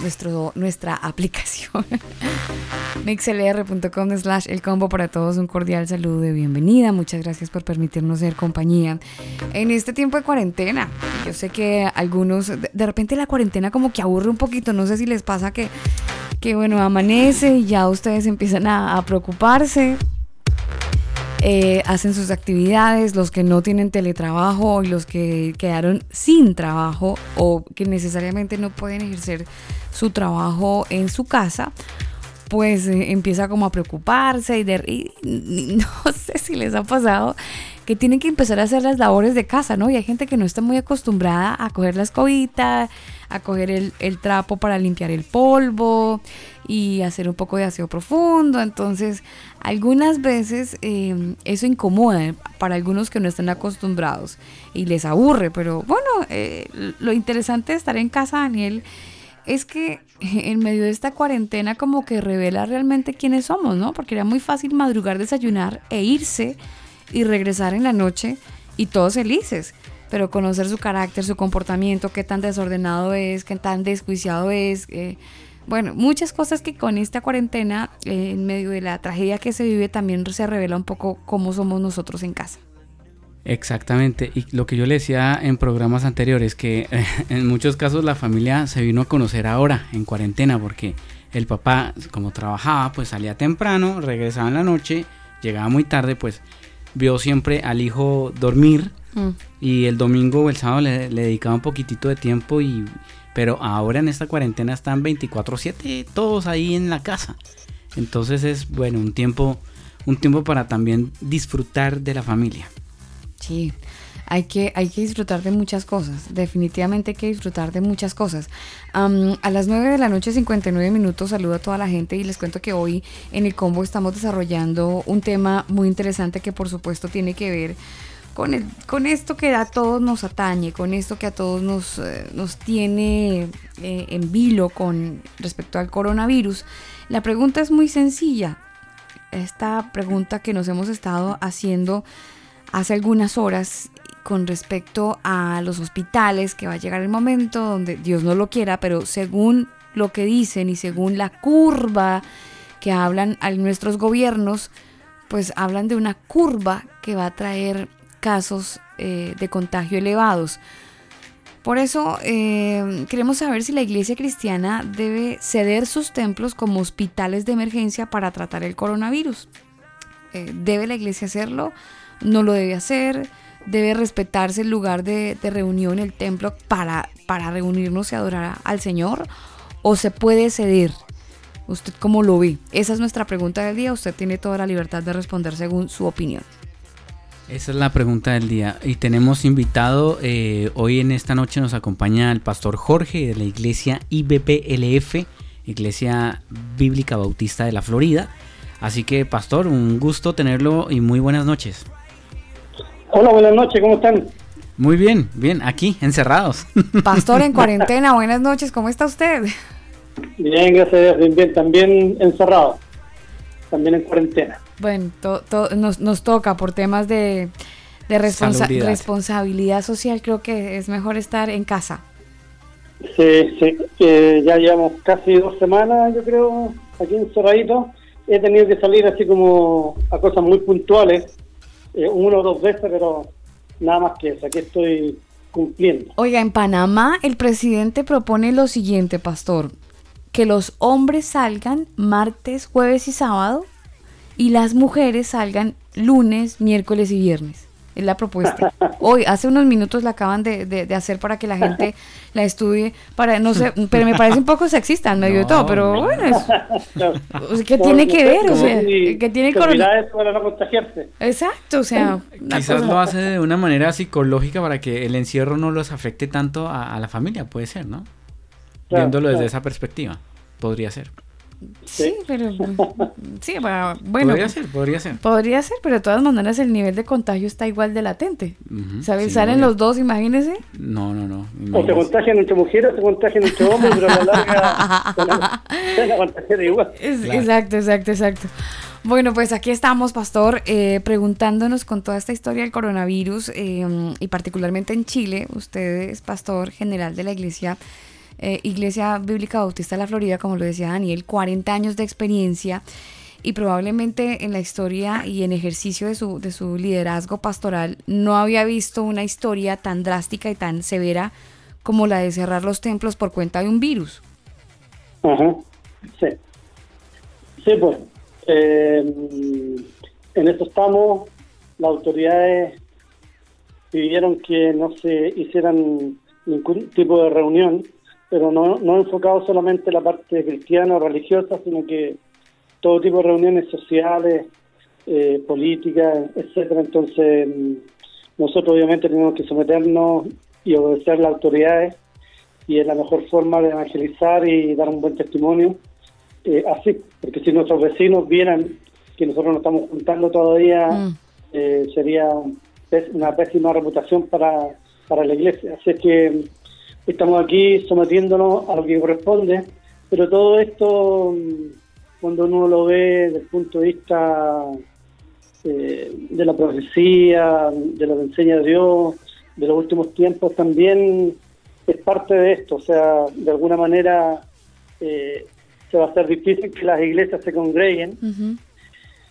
Speaker 2: nuestro nuestra aplicación. mixlr.com slash el combo para todos un cordial saludo de bienvenida. Muchas gracias por permitirnos ser compañía en este tiempo de cuarentena. Yo sé que algunos de repente la cuarentena como que aburre un poquito. No sé si les pasa que que bueno, amanece y ya ustedes empiezan a, preocuparse. Eh, hacen sus actividades, los que no tienen teletrabajo y los que quedaron sin trabajo o que necesariamente no pueden ejercer su trabajo en su casa, pues eh, empieza como a preocuparse y, de, no sé si les ha pasado que tienen que empezar a hacer las labores de casa, ¿no? Y hay gente que no está muy acostumbrada a coger la escobita, a coger el, el trapo para limpiar el polvo y hacer un poco de aseo profundo. Entonces, algunas veces eh, eso incomoda para algunos que no están acostumbrados y les aburre, pero bueno, eh, lo interesante de estar en casa, Daniel, es que en medio de esta cuarentena como que revela realmente quiénes somos, ¿no? Porque era muy fácil madrugar, desayunar e irse y regresar en la noche y todos felices. Pero conocer su carácter, su comportamiento, qué tan desordenado es, qué tan desjuiciado es, eh, bueno, muchas cosas que con esta cuarentena, eh, en medio de la tragedia que se vive, también se revela un poco cómo somos nosotros en casa.
Speaker 4: Exactamente, y lo que yo le decía en programas anteriores, que eh, en muchos casos la familia se vino a conocer ahora, en cuarentena, porque el papá, como trabajaba, pues salía temprano, regresaba en la noche, llegaba muy tarde, pues vio siempre al hijo dormir mm. y el domingo o el sábado le, le dedicaba un poquitito de tiempo y pero ahora en esta cuarentena están 24/7 todos ahí en la casa. Entonces es bueno, un tiempo un tiempo para también disfrutar de la familia.
Speaker 2: Sí. Hay que, hay que disfrutar de muchas cosas, definitivamente hay que disfrutar de muchas cosas. a las 9 de la noche, 59 minutos, saludo a toda la gente y les cuento que hoy en el combo estamos desarrollando un tema muy interesante que por supuesto tiene que ver con, con esto que a todos nos atañe, con esto que a todos nos, eh, nos tiene eh, en vilo con respecto al coronavirus, la pregunta es muy sencilla. Esta pregunta que nos hemos estado haciendo hace algunas horas con respecto a los hospitales, que va a llegar el momento donde Dios no lo quiera, pero según lo que dicen y según la curva que hablan a nuestros gobiernos, pues hablan de una curva que va a traer casos eh, de contagio elevados. Por eso eh, queremos saber si la iglesia cristiana debe ceder sus templos como hospitales de emergencia para tratar el coronavirus. Eh, ¿Debe la iglesia hacerlo? ¿No lo debe hacer? ¿Debe respetarse el lugar de, reunión, el templo, para, para reunirnos y adorar al Señor? ¿O se puede ceder? ¿Usted cómo lo ve? Esa es nuestra pregunta del día. Usted tiene toda la libertad de responder según su opinión.
Speaker 4: Esa es la pregunta del día. Y tenemos invitado, eh, hoy en esta noche nos acompaña el pastor Jorge de la iglesia IBPLF, Iglesia Bíblica Bautista de la Florida. Así que, pastor, un gusto tenerlo y muy buenas noches.
Speaker 12: Hola, buenas noches, ¿cómo están?
Speaker 4: Muy bien, bien, aquí, encerrados.
Speaker 2: Pastor en cuarentena, buenas noches, ¿cómo está usted?
Speaker 12: Bien, gracias, bien, bien, también encerrado, también en cuarentena.
Speaker 2: Bueno, nos, nos, toca por temas de, responsabilidad social, creo que es mejor estar en casa.
Speaker 12: Sí, sí, ya llevamos casi dos semanas, yo creo, aquí encerradito. He tenido que salir así como a cosas muy puntuales, eh, uno o dos veces, pero nada más que eso, aquí estoy cumpliendo.
Speaker 2: Oiga, en Panamá el presidente propone lo siguiente, pastor, que los hombres salgan martes, jueves y sábado y las mujeres salgan lunes, miércoles y viernes. Es la propuesta. Hoy, hace unos minutos la acaban de, hacer para que la gente la estudie. Para, no sé, pero me parece un poco sexista en medio de todo, pero bueno, es, ¿qué tiene que ver? O sea, ¿qué tiene
Speaker 12: que para no contagiarse.
Speaker 2: Exacto, o sea.
Speaker 4: Quizás lo hace de una manera psicológica para que el encierro no los afecte tanto a, la familia, puede ser, ¿no? Viéndolo desde esa perspectiva, podría ser.
Speaker 2: Sí, pero sí, bueno,
Speaker 4: podría ser, podría ser.
Speaker 2: Podría ser, pero de todas maneras el nivel de contagio está igual de latente. ¿Sabes? Salen los dos, imagínese.
Speaker 4: No, no, no.
Speaker 12: O se contagian entre mujeres o se contagian entre hombres, pero a la larga se la igual.
Speaker 2: Exacto, exacto, exacto. Bueno, pues aquí estamos, Pastor, eh, preguntándonos con toda esta historia del coronavirus eh, y particularmente en Chile. Usted es pastor general de la Iglesia eh, Iglesia Bíblica Bautista de la Florida, como lo decía Daniel, 40 años de experiencia y probablemente en la historia y en ejercicio de su, de su liderazgo pastoral no había visto una historia tan drástica y tan severa como la de cerrar los templos por cuenta de un virus.
Speaker 12: Ajá, sí. Sí, pues, en esto estamos, las autoridades pidieron que no se hicieran ningún tipo de reunión pero no, no enfocado solamente en la parte cristiana o religiosa, sino que todo tipo de reuniones sociales, eh, políticas, etcétera. Entonces, mm, nosotros obviamente tenemos que someternos y obedecer a las autoridades y es la mejor forma de evangelizar y dar un buen testimonio. Eh, así, porque si nuestros vecinos vieran que nosotros nos estamos juntando todavía, mm. eh, sería una pésima reputación para, para la iglesia. Así que estamos aquí sometiéndonos a lo que corresponde, pero todo esto, mm, cuando uno lo ve desde el punto de vista eh, de la profecía, de lo que enseña Dios, de los últimos tiempos, también es parte de esto. O sea, de alguna manera eh, se va a hacer difícil que las iglesias se congreguen.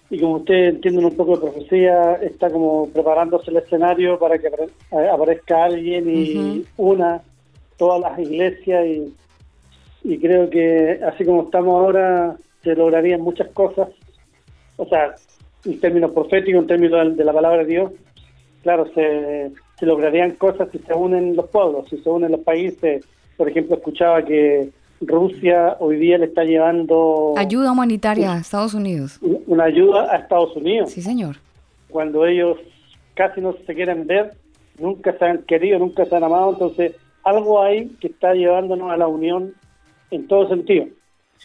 Speaker 12: Y como ustedes entienden un poco de profecía, está como preparándose el escenario para que aparezca alguien y una todas las iglesias y, y creo que así como estamos ahora se lograrían muchas cosas. O sea, en términos proféticos, en términos de la palabra de Dios, claro, se, se lograrían cosas si se unen los pueblos, si se unen los países. Por ejemplo, escuchaba que Rusia hoy día le está llevando...
Speaker 2: Ayuda humanitaria a Estados Unidos.
Speaker 12: Una ayuda a Estados Unidos.
Speaker 2: Sí, señor.
Speaker 12: Cuando ellos casi no se quieren ver, nunca se han querido, nunca se han amado, entonces algo hay que está llevándonos a la unión en todo sentido.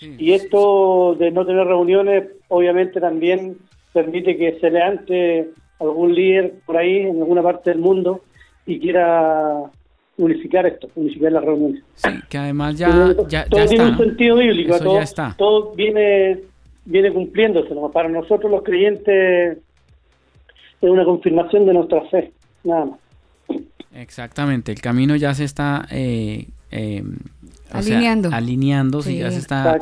Speaker 12: y esto de no tener reuniones, obviamente también permite que se levante algún líder por ahí en alguna parte del mundo y quiera unificar esto, unificar las reuniones.
Speaker 4: Sí, que además ya, ya,
Speaker 12: todo
Speaker 4: tiene
Speaker 12: un sentido bíblico, todo,
Speaker 4: ya está.
Speaker 12: todo viene viene cumpliéndose. Para nosotros los creyentes es una confirmación de nuestra fe, nada más.
Speaker 4: Exactamente, el camino ya se está eh, eh,
Speaker 2: alineando,
Speaker 4: alineando,
Speaker 2: sí.
Speaker 4: ya se está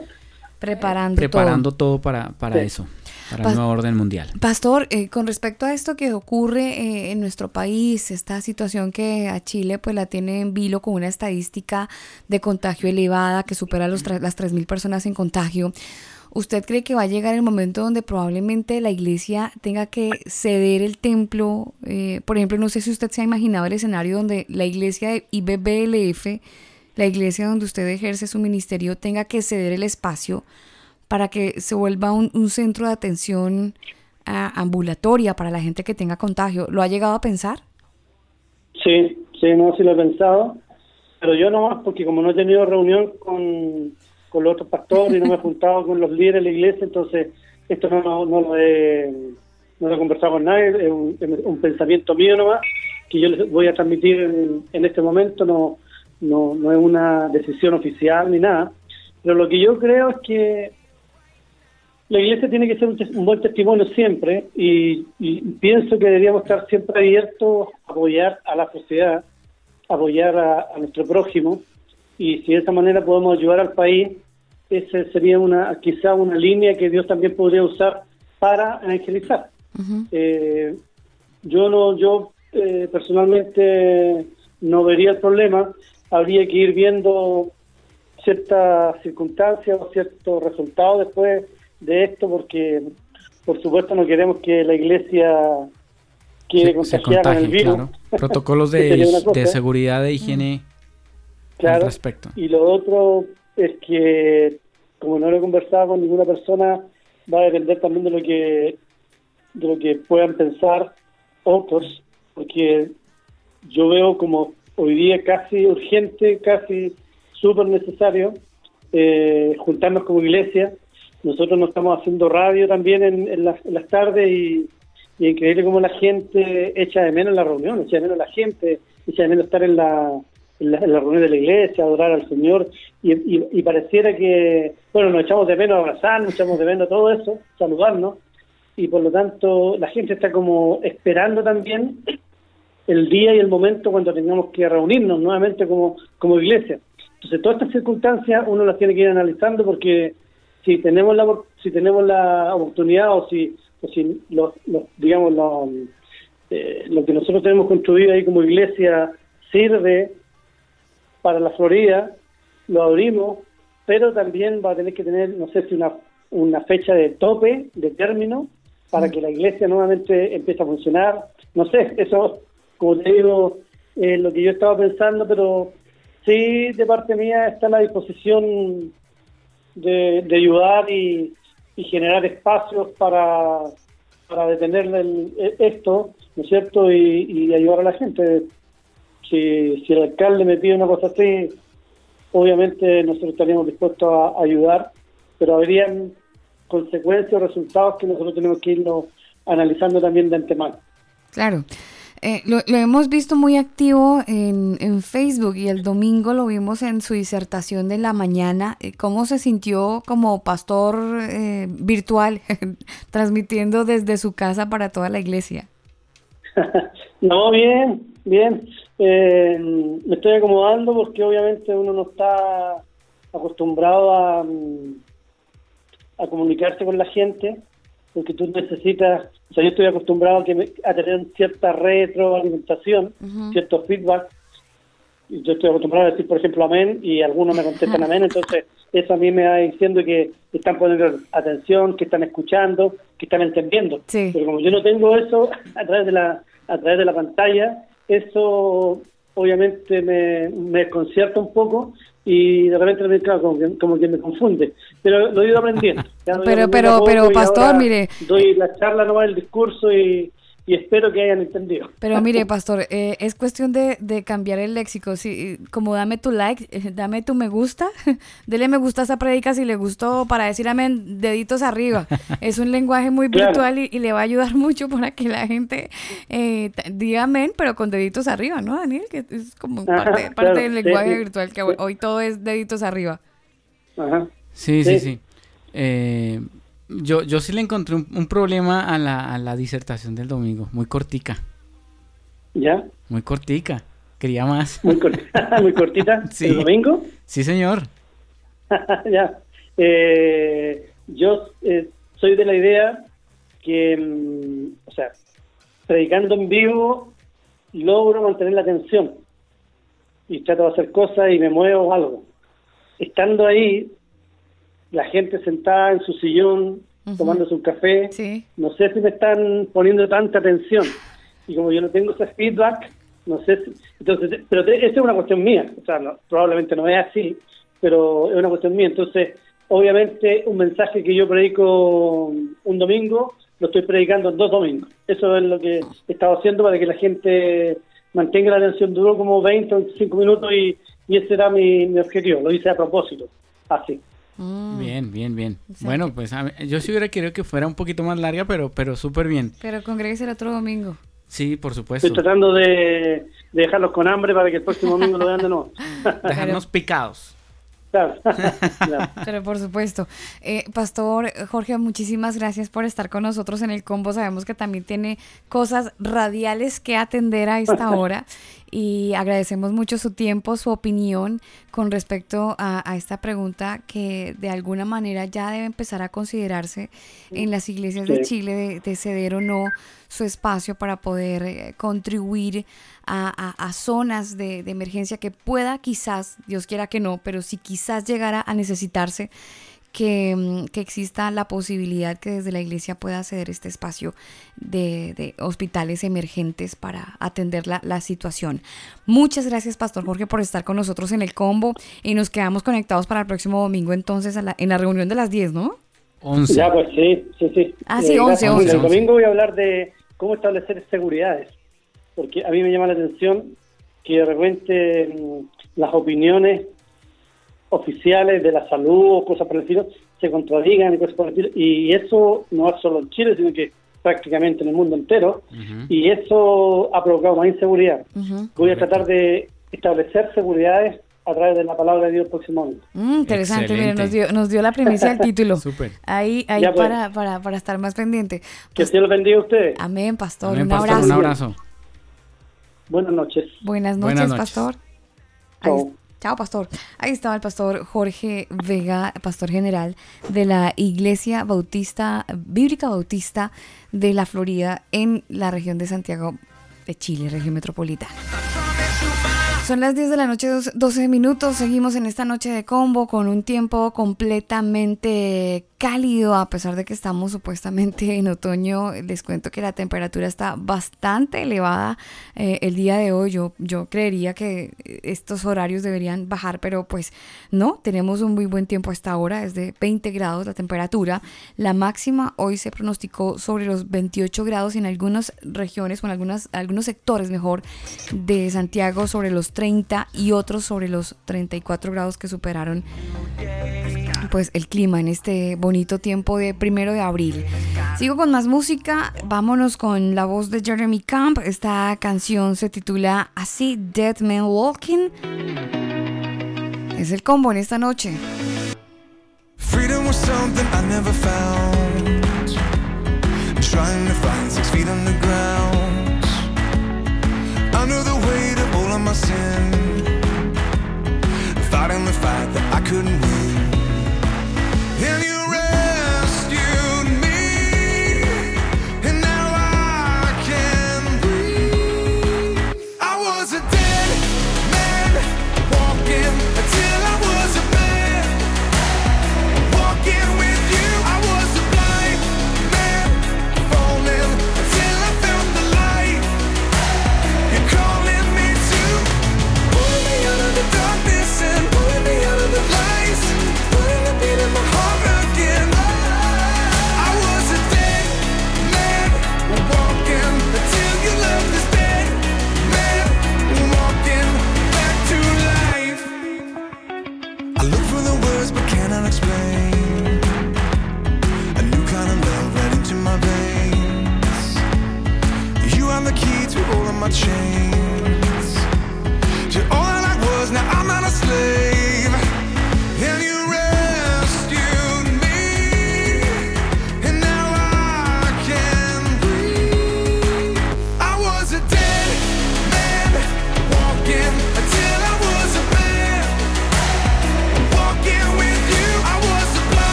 Speaker 2: preparando,
Speaker 4: preparando todo, para, para eso para el nuevo orden mundial.
Speaker 2: Pastor, eh, con respecto a esto que ocurre eh, en nuestro país, esta situación que a Chile pues la tiene en vilo con una estadística de contagio elevada que supera los las 3.000 personas en contagio, ¿usted cree que va a llegar el momento donde probablemente la iglesia tenga que ceder el templo? Eh, por ejemplo, no sé si usted se ha imaginado el escenario donde la iglesia de IBBLF, la iglesia donde usted ejerce su ministerio, tenga que ceder el espacio para que se vuelva un, centro de atención ambulatoria para la gente que tenga contagio. ¿Lo ha llegado a pensar?
Speaker 12: Sí, sí, no, sí lo he pensado, pero yo no más porque como no he tenido reunión con, con los otros pastores y no me he juntado con los líderes de la iglesia, entonces esto no, lo, he, no lo he conversado con nadie, es un, pensamiento mío nomás, que yo les voy a transmitir en, este momento, no, no, no es una decisión oficial ni nada, pero lo que yo creo es que la iglesia tiene que ser un, buen testimonio siempre y, pienso que deberíamos estar siempre abiertos a apoyar a la sociedad, apoyar a, nuestro prójimo y si de esa manera podemos ayudar al país, esa sería una quizá una línea que Dios también podría usar para evangelizar. Eh, yo no, yo eh, personalmente no vería el problema, habría que ir viendo ciertas circunstancias o ciertos resultados después de esto porque, por supuesto, no queremos que la iglesia quiere contagiar el virus.
Speaker 4: Protocolos de, de, seguridad, de higiene
Speaker 12: claro. al respecto. Y lo otro es que, como no lo he conversado con ninguna persona, va a depender también de lo que de lo que puedan pensar otros, porque yo veo como hoy día casi urgente, casi súper necesario eh, juntarnos como iglesia nosotros nos estamos haciendo radio también en, las, tardes y, y, increíble cómo la gente echa de menos la reunión, echa de menos la gente, echa de menos estar en la, en la, reunión de la iglesia, adorar al Señor y, pareciera que, bueno, nos echamos de menos abrazar, nos echamos de menos todo eso, saludarnos y por lo tanto la gente está como esperando también el día y el momento cuando tengamos que reunirnos nuevamente como, como iglesia. Entonces todas estas circunstancias uno las tiene que ir analizando porque si tenemos la si tenemos la oportunidad o si si los, digamos eh, lo que nosotros tenemos construido ahí como iglesia sirve para la Florida lo abrimos pero también va a tener que tener no sé si una una fecha de tope de término para que la iglesia nuevamente empiece a funcionar no sé eso como te digo lo que yo estaba pensando pero sí de parte mía está a la disposición de, ayudar y, generar espacios para, para detener esto, ¿no es cierto? Y, ayudar a la gente. Si, si el alcalde me pide una cosa así, obviamente nosotros estaríamos dispuestos a ayudar, pero habrían consecuencias o resultados que nosotros tenemos que irnos analizando también de antemano.
Speaker 2: Claro. Eh, lo, lo hemos visto muy activo en, en Facebook y el domingo lo vimos en su disertación de la mañana. Eh, ¿Cómo se sintió como pastor eh, virtual transmitiendo desde su casa para toda la iglesia?
Speaker 12: No, bien, bien. Eh, me estoy acomodando porque obviamente uno no está acostumbrado a, mm, a comunicarse con la gente, porque tú necesitas, o sea, yo estoy acostumbrado a, que me- a tener cierta retroalimentación, cierto feedback. Yo estoy acostumbrado a decir, por ejemplo, amén, y algunos me contestan amén, entonces eso a mí me va diciendo que están poniendo atención, que están escuchando, que están entendiendo. Pero como yo no tengo eso a través de la, a través de la pantalla, eso obviamente me, me desconcierta un poco y de repente me claro, como, que, como que me confunde. Pero lo he ido aprendiendo.
Speaker 2: Pero- pero- pero, pastor, mire.
Speaker 12: Doy la charla, no el discurso y, y espero que hayan entendido.
Speaker 2: Pero mire, pastor, eh, es cuestión de, de cambiar el léxico. Si, como dame tu like, eh, dame tu me gusta, dele me gusta a esa predica si le gustó para decir amén, deditos arriba. Es un lenguaje muy
Speaker 12: Claro.
Speaker 2: virtual y, y le va a ayudar mucho para que la gente eh, diga amén, pero con deditos arriba, ¿no, Daniel? Que es como
Speaker 12: Ajá,
Speaker 2: parte, parte
Speaker 12: claro,
Speaker 2: del lenguaje
Speaker 12: sí.
Speaker 2: virtual, que hoy todo es deditos arriba.
Speaker 12: Ajá.
Speaker 4: Sí, sí,
Speaker 12: Sí.
Speaker 4: sí. Eh, yo, yo sí le encontré un, un problema a la, a la disertación del domingo, muy cortica,
Speaker 12: ¿Ya?
Speaker 4: muy cortica. Quería más.
Speaker 12: Muy cortita. muy cortita.
Speaker 4: Sí.
Speaker 12: ¿El domingo?
Speaker 4: Sí, señor.
Speaker 12: ya. Eh, yo eh, soy de la idea que, mm, o sea, predicando en vivo logro mantener la atención y trato de hacer cosas y me muevo algo. Estando ahí, la gente sentada en su sillón,
Speaker 2: Ujú.
Speaker 12: tomándose un café,
Speaker 2: Sí.
Speaker 12: no sé si me están poniendo tanta atención. Y como yo no tengo ese feedback, no sé si... Entonces, pero esa es una cuestión mía. O sea, no- probablemente no es así, pero es una cuestión mía. Entonces, obviamente, un mensaje que yo predico un domingo, lo estoy predicando en dos domingos. Eso es lo que he estado haciendo para que la gente mantenga la atención. Duró como 20 o 25 minutos y, y ese era mi, mi objetivo. Lo hice a propósito. Así.
Speaker 2: Mm.
Speaker 4: Bien, bien, bien. Bueno, pues a yo sí hubiera querido que fuera un poquito más larga, pero, pero súper bien.
Speaker 2: Pero congreguese el otro domingo.
Speaker 4: Sí, por supuesto.
Speaker 12: Estoy tratando de, de dejarlos con hambre para que el próximo domingo lo vean de nuevo.
Speaker 4: Dejarnos picados.
Speaker 12: Claro.
Speaker 2: Pero por supuesto. Eh, Pastor Jorge, muchísimas gracias por estar con nosotros en el combo. Sabemos que también tiene cosas radiales que atender a esta hora y agradecemos mucho su tiempo, su opinión con respecto a, a esta pregunta que de alguna manera ya debe empezar a considerarse en las iglesias de. Chile de, de ceder o no su espacio para poder eh, contribuir a, a- a zonas de, de emergencia que pueda quizás, Dios quiera que no, pero si quizás llegara a necesitarse, que, mm, que exista la posibilidad que desde la iglesia pueda ceder este espacio de, de hospitales emergentes para atender la, la situación. Muchas gracias, Pastor Jorge, por estar con nosotros en el combo y nos quedamos conectados para el próximo domingo entonces a la- en la reunión de las 10, ¿no?
Speaker 4: 11.
Speaker 12: Ya, pues sí, sí, sí.
Speaker 2: Ah, sí, 11,
Speaker 12: gracias.
Speaker 2: 11.
Speaker 12: El domingo voy a hablar de cómo establecer seguridades, porque a mí me llama la atención que de repente mm, las opiniones oficiales de la salud o cosas por el estilo se contradigan y cosas por el estilo, y eso no es solo en Chile, sino que prácticamente en el mundo entero, y eso ha provocado más inseguridad. Voy a tratar de establecer seguridades a través de la palabra de Dios el próximo domingo.
Speaker 2: Mm, interesante, mire,
Speaker 12: Excelente.
Speaker 2: nos dio, nos dio la primicia del título.
Speaker 4: Súper.
Speaker 2: Ahí, ahí
Speaker 12: pues.
Speaker 2: para, para, para estar más pendiente.
Speaker 12: Que Dios los bendiga a ustedes.
Speaker 2: Amén, pastor.
Speaker 4: Amén,
Speaker 2: un,
Speaker 4: pastor,
Speaker 2: abrazo.
Speaker 4: un abrazo.
Speaker 12: Buenas noches.
Speaker 2: Buenas noches,
Speaker 4: Buenas noches.
Speaker 2: pastor. Ahí- pastor. Ahí estaba el pastor Jorge Vega, pastor general de la Iglesia Bautista, Bíblica Bautista de la Florida en la región de Santiago de Chile, región metropolitana. Son las 10 de la noche, dos- 12 minutos. Seguimos en esta noche de combo con un tiempo completamente cálido, a pesar de que estamos supuestamente en otoño, les cuento que la temperatura está bastante elevada eh, el día de hoy. Yo, yo creería que eh, estos horarios deberían bajar, pero pues no, tenemos un muy buen tiempo hasta ahora, es de 20 grados la temperatura. La máxima hoy se pronosticó sobre los 28 grados en algunas regiones o en algunas, algunos sectores, mejor, de Santiago sobre los 30 y otros sobre los 34 grados que superaron pues el clima en este bonito tiempo de primero de abril. Sigo con más música, vámonos con la voz de Jeremy Camp. Esta canción se titula así, Dead Man Walking. Es el combo en esta noche.
Speaker 10: Freedom was something I never found. Trying to find six feet on the ground. I knew the weight of all of my sin. Fighting the fight that I couldn't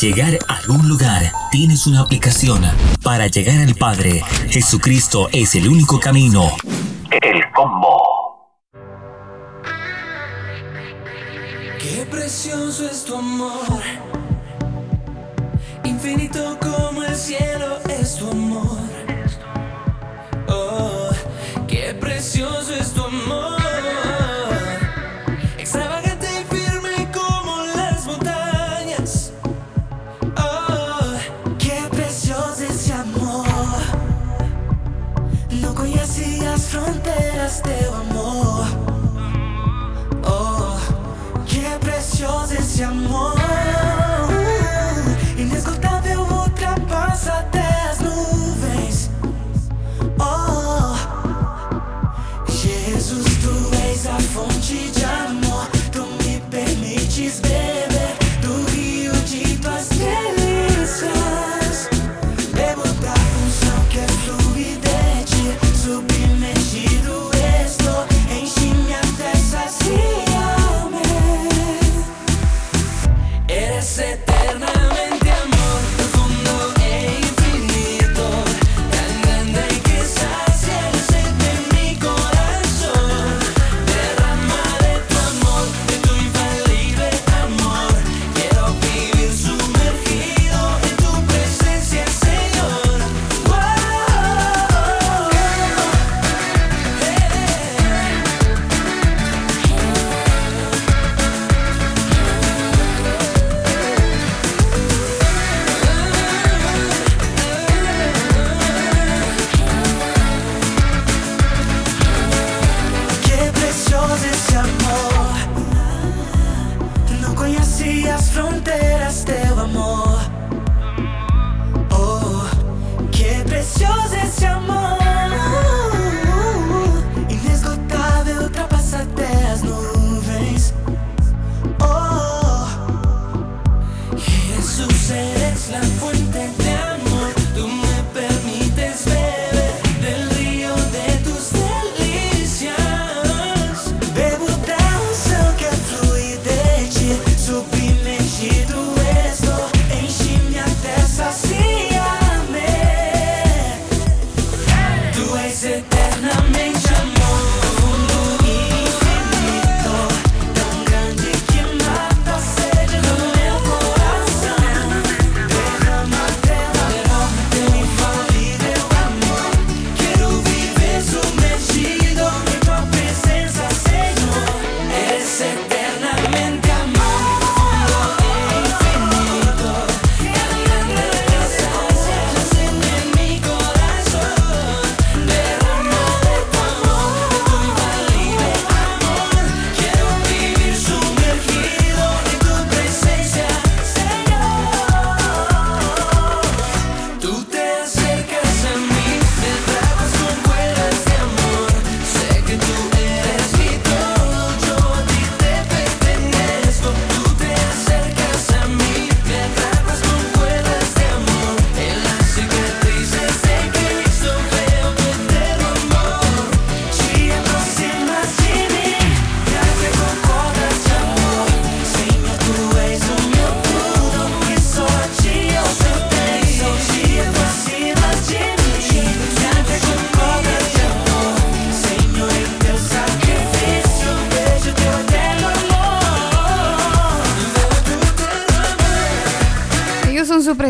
Speaker 1: llegar a algún lugar, tienes una aplicación. Para llegar al Padre, Jesucristo es el único camino.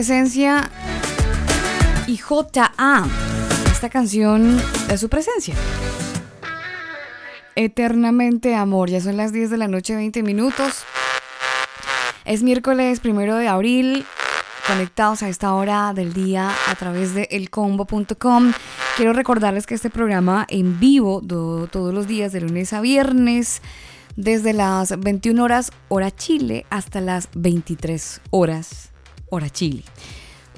Speaker 13: Presencia
Speaker 2: y JA. Esta canción es su presencia. Eternamente amor. Ya son las 10 de la noche, 20 minutos. Es miércoles primero de abril. Conectados a esta hora del día a través de elcombo.com. Quiero recordarles que este programa en vivo do- todos los días de lunes a viernes desde las 21 horas hora Chile hasta las 23 horas hora Chile.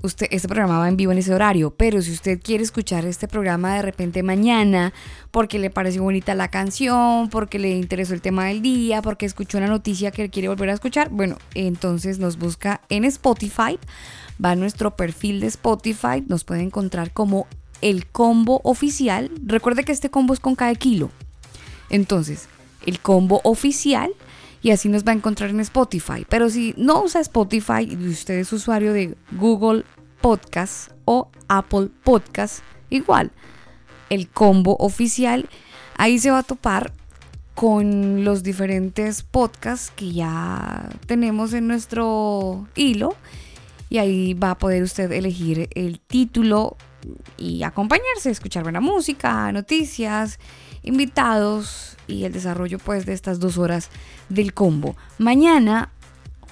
Speaker 2: Este programa va en vivo en ese horario, pero si usted quiere escuchar este programa de repente mañana, porque le pareció bonita la canción, porque le interesó el tema del día, porque escuchó una noticia que quiere volver a escuchar, bueno, entonces nos busca en Spotify, va a nuestro perfil de Spotify, nos puede encontrar como el combo oficial. Recuerde que este combo es con cada kilo. Entonces, el combo oficial y así nos va a encontrar en Spotify. Pero si no usa Spotify y usted es usuario de Google Podcast o Apple Podcast, igual, el combo oficial, ahí se va a topar con los diferentes podcasts que ya tenemos en nuestro hilo y ahí va a poder usted elegir el título y acompañarse, escuchar buena música, noticias, invitados y el desarrollo pues de estas dos horas del combo. Mañana,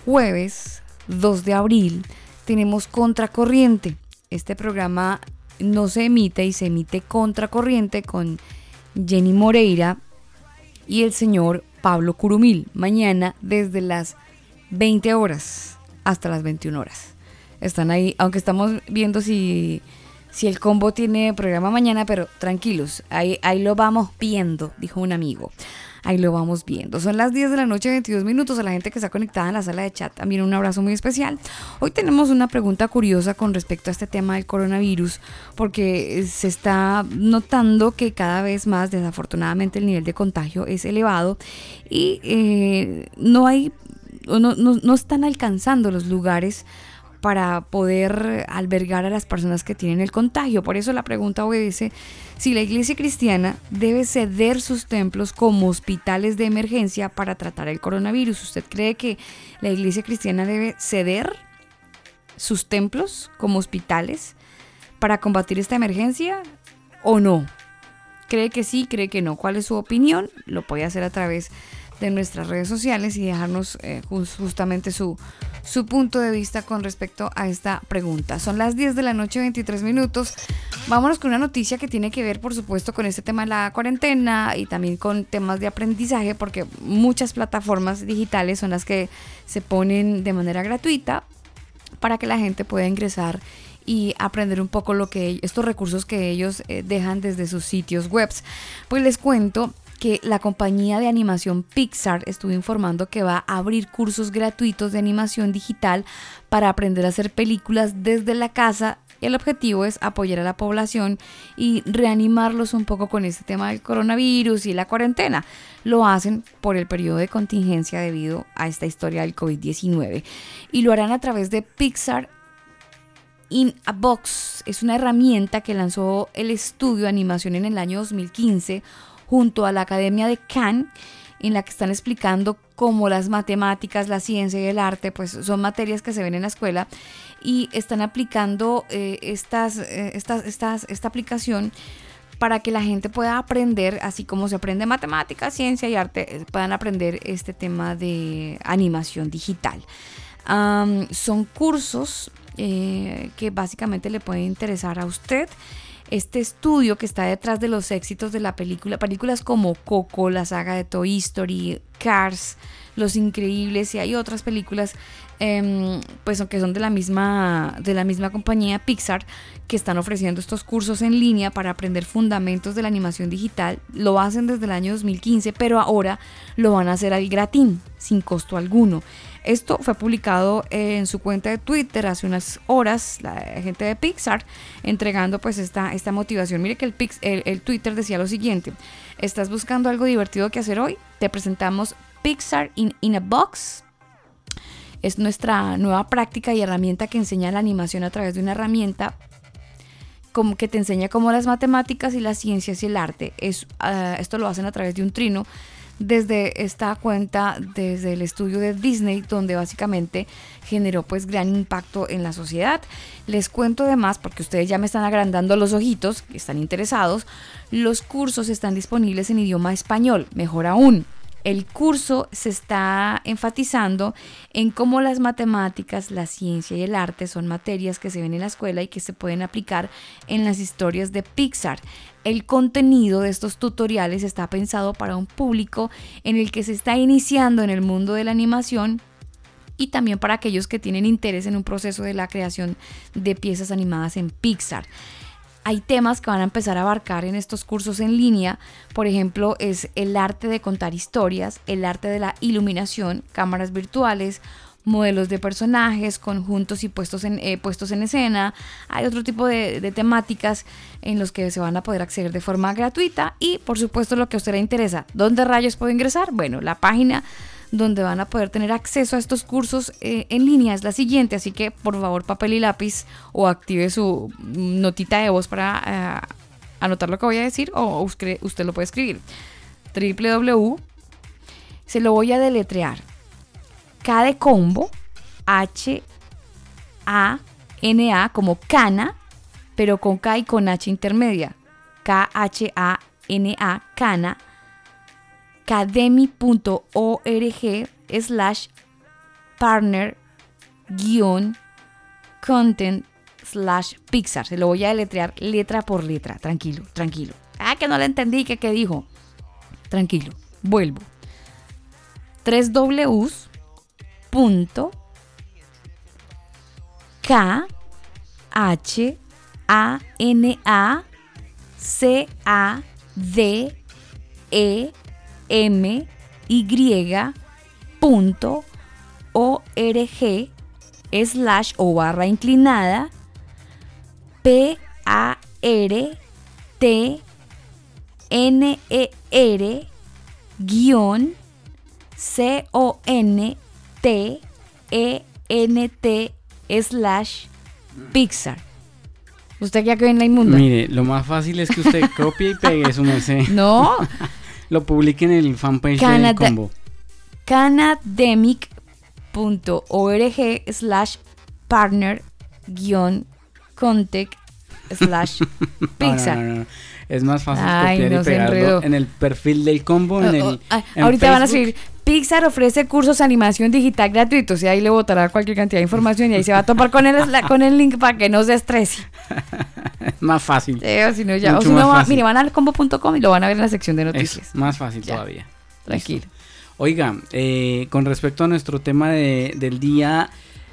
Speaker 2: jueves 2 de abril, tenemos Contracorriente. Este programa no se emite y se emite Contracorriente con Jenny Moreira y el señor Pablo Curumil. Mañana desde las 20 horas hasta las 21 horas. Están ahí, aunque estamos viendo si, si el combo tiene programa mañana, pero tranquilos, ahí, ahí lo vamos viendo, dijo un amigo. Ahí lo vamos viendo. Son las 10 de la noche, 22 minutos. A la gente que está conectada en la sala de chat, también un abrazo muy especial. Hoy tenemos una pregunta curiosa con respecto a este tema del coronavirus, porque se está notando que cada vez más, desafortunadamente, el nivel de contagio es elevado y eh, no hay, no, no, no están alcanzando los lugares para poder albergar a las personas que tienen el contagio. Por eso la pregunta obedece si la iglesia cristiana debe ceder sus templos como hospitales de emergencia para tratar el coronavirus. ¿Usted cree que la iglesia cristiana debe ceder sus templos como hospitales para combatir esta emergencia o no? ¿Cree que sí? ¿Cree que no? ¿Cuál es su opinión? Lo puede hacer a través de nuestras redes sociales y dejarnos eh, justamente su, su punto de vista con respecto a esta pregunta. Son las 10 de la noche, 23 minutos. Vámonos con una noticia que tiene que ver, por supuesto, con este tema de la cuarentena y también con temas de aprendizaje, porque muchas plataformas digitales son las que se ponen de manera gratuita para que la gente pueda ingresar y aprender un poco lo que estos recursos que ellos eh, dejan desde sus sitios webs. Pues les cuento que la compañía de animación Pixar estuvo informando que va a abrir cursos gratuitos de animación digital para aprender a hacer películas desde la casa. El objetivo es apoyar a la población y reanimarlos un poco con este tema del coronavirus y la cuarentena. Lo hacen por el periodo de contingencia debido a esta historia del COVID-19. Y lo harán a través de Pixar in a Box es una herramienta que lanzó el estudio de animación en el año 2015 junto a la Academia de Cannes en la que están explicando cómo las matemáticas, la ciencia y el arte pues son materias que se ven en la escuela y están aplicando eh, estas, eh, esta aplicación para que la gente pueda aprender, así como se aprende matemáticas, ciencia y arte, eh, puedan aprender este tema de animación digital. Son cursos eh, que básicamente le pueden interesar a usted. Este estudio que está detrás de los éxitos de la película, películas como Coco, la saga de Toy Story, Cars, Los Increíbles y hay otras películas em, pues que son de la misma de la misma compañía Pixar que están ofreciendo estos cursos en línea para aprender fundamentos de la animación digital. Lo hacen desde el año 2015, pero ahora lo van a hacer al gratín, sin costo alguno. Esto fue publicado en su cuenta de Twitter hace unas horas, la gente de Pixar, entregando pues esta, esta motivación. Mire que el, el, Twitter decía lo siguiente, ¿estás buscando algo divertido que hacer hoy? Te presentamos Pixar in, in a Box. Es nuestra nueva práctica y herramienta que enseña la animación a través de una herramienta como que te enseña cómo las matemáticas y las ciencias y el arte. Es, ah, esto lo hacen a través de un trino desde esta cuenta, desde el estudio de Disney, donde básicamente generó pues gran impacto en la sociedad. Les cuento además, porque ustedes ya me están agrandando los ojitos, que están interesados, los cursos están disponibles en idioma español, mejor aún. El curso se está enfatizando en cómo las matemáticas, la ciencia y el arte son materias que se ven en la escuela y que se pueden aplicar en las historias de Pixar. El contenido de estos tutoriales está pensado para un público en el que se está iniciando en el mundo de la animación y también para aquellos que tienen interés en un proceso de la creación de piezas animadas en Pixar. Hay temas que van a empezar a abarcar en estos cursos en línea, por ejemplo, es el arte de contar historias, el arte de la iluminación, cámaras virtuales, modelos de personajes, conjuntos y puestos en, eh, puestos en escena. Hay otro tipo de, temáticas en los que se van a poder acceder de forma gratuita y, por supuesto, lo que a usted le interesa. ¿Dónde rayos puedo ingresar? Bueno, la página donde van a poder tener acceso a estos cursos eh, en línea es la siguiente, así que por favor papel y lápiz o active su notita de voz para eh, anotar lo que voy a decir o usted, lo puede escribir. www, se lo voy a deletrear. K de combo, H, A, N, A, como cana, pero con K y con H intermedia. K, H, A, N, A, cana, academy.org slash partner guion content slash Pixar. Se lo voy a deletrear letra por letra. Tranquilo, tranquilo. Ah, que no le entendí. que qué dijo? Tranquilo. Vuelvo. 3 Ws punto K H A N A C A D E M Y punto O R G slash o barra inclinada P A R T N E R guion C O N T E N T slash Pixar. ¿Usted ya quedó en la inmunda?
Speaker 4: Mire, lo más fácil es que usted copie y pegue su merced.
Speaker 2: No.
Speaker 4: lo publique en el fanpage del
Speaker 2: Canada-
Speaker 4: combo.
Speaker 2: canademic.org slash partner guion contact slash
Speaker 4: No, no, no, no. Es más fácil
Speaker 2: Ay,
Speaker 4: copiar y pegarlo en el perfil del combo, en el,
Speaker 2: Oh, oh,
Speaker 4: en
Speaker 2: ahorita van a
Speaker 4: Facebook.
Speaker 2: Pixar ofrece cursos de animación digital gratuitos y ahí le botará cualquier cantidad de información y ahí se va a topar con el, con el link para que no se estrese.
Speaker 4: más fácil.
Speaker 2: Sí, o si no, ya, o si no va- mire, van al combo.com y lo van a ver en la sección de
Speaker 4: Es
Speaker 2: noticias.
Speaker 4: más fácil
Speaker 2: Ya.
Speaker 4: todavía.
Speaker 2: Tranquilo.
Speaker 4: Listo. Oiga, eh, con respecto a nuestro tema de- del día,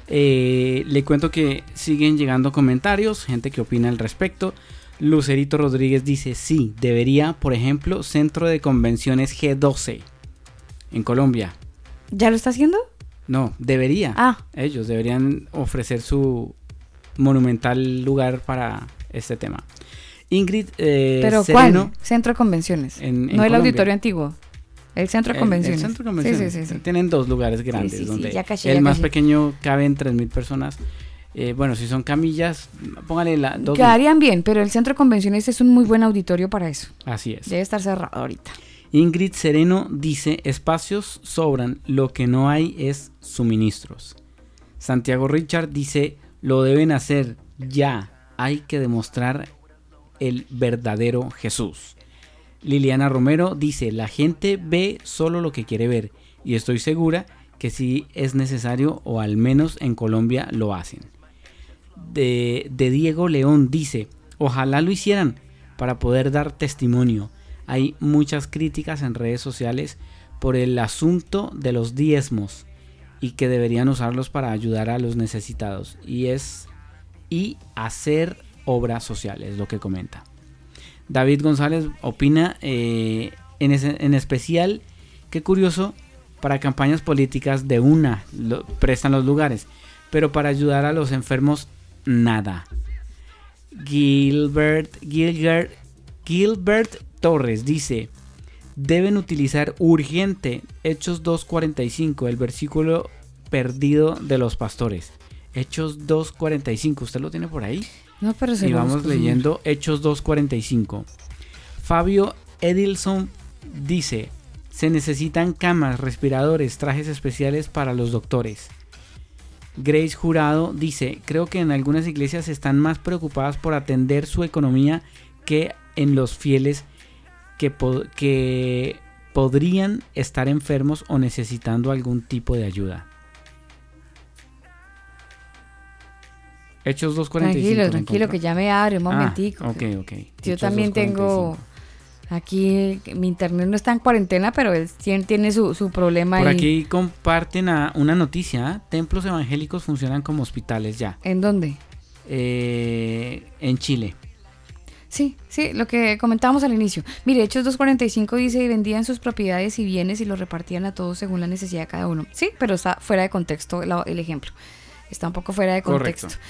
Speaker 4: eh, le cuento que siguen llegando comentarios, gente que opina al respecto. Lucerito Rodríguez dice, sí, debería, por ejemplo, Centro de Convenciones G12 en Colombia.
Speaker 2: ¿Ya lo está haciendo?
Speaker 4: No, debería.
Speaker 2: Ah.
Speaker 4: Ellos deberían ofrecer su monumental lugar para este tema. Ingrid eh,
Speaker 2: ¿Pero
Speaker 4: Sereno,
Speaker 2: cuál? Centro de convenciones.
Speaker 4: En- en
Speaker 2: no el auditorio antiguo. El centro de
Speaker 4: El- el
Speaker 2: convenciones.
Speaker 4: centro de convenciones.
Speaker 2: sí, sí, sí.
Speaker 4: Tienen dos lugares grandes
Speaker 2: sí, sí,
Speaker 4: donde
Speaker 2: ya caché,
Speaker 4: el
Speaker 2: ya
Speaker 4: más
Speaker 2: caché.
Speaker 4: pequeño caben 3.000 personas Eh, bueno, si son camillas, póngale la dos.
Speaker 2: Quedarían bien, pero el centro de convenciones es un muy buen auditorio para eso.
Speaker 4: Así es.
Speaker 2: Debe estar cerrado ahorita.
Speaker 4: Ingrid Sereno dice, espacios sobran, lo que no hay es suministros. Santiago Richard dice, lo deben hacer ya, hay que demostrar el verdadero Jesús. Liliana Romero dice, la gente ve solo lo que quiere ver y estoy segura que si es necesario o al menos en Colombia lo hacen. De, de Diego León dice, ojalá lo hicieran para poder dar testimonio. Hay muchas críticas en redes sociales por el asunto de los diezmos y que deberían usarlos para ayudar a los necesitados y es y hacer obras sociales, lo que comenta. David González opina eh, en, en especial, qué curioso, para campañas políticas de una prestan los lugares, pero para ayudar a los enfermos, nada. Gilbert, Gilbert, Gilbert Torres dice, deben utilizar urgente Hechos 2.45, el versículo perdido de los pastores. Hechos 2.45, ¿usted lo tiene por ahí?
Speaker 2: No, pero se
Speaker 4: y vamos leyendo Hechos 2.45. Fabio Edilson dice, se necesitan camas, respiradores, trajes especiales para los doctores. Grace Jurado dice, creo que en algunas iglesias están más preocupadas por atender su economía que en los fieles que, po- que podrían estar enfermos o necesitando algún tipo de ayuda. Hechos 2.45.
Speaker 2: Tranquilo,
Speaker 4: ¿lo
Speaker 2: tranquilo, que ya me abre un
Speaker 4: Ah,
Speaker 2: momentico.
Speaker 4: ok, ok.
Speaker 2: Yo
Speaker 4: Hechos
Speaker 2: también
Speaker 4: 2.45.
Speaker 2: tengo aquí, mi internet no está en cuarentena, pero él tiene, su, su problema
Speaker 4: Por
Speaker 2: ahí.
Speaker 4: aquí comparten a- una noticia. ¿ah? Templos evangélicos funcionan como hospitales ya.
Speaker 2: ¿En dónde?
Speaker 4: Eh, en Chile.
Speaker 2: Sí, sí, lo que comentábamos al inicio. Mire, Hechos 2.45 dice, y vendían sus propiedades y bienes y los repartían a todos según la necesidad de cada uno. Sí, pero está fuera de contexto el ejemplo. Está un poco fuera de contexto.
Speaker 4: Correcto.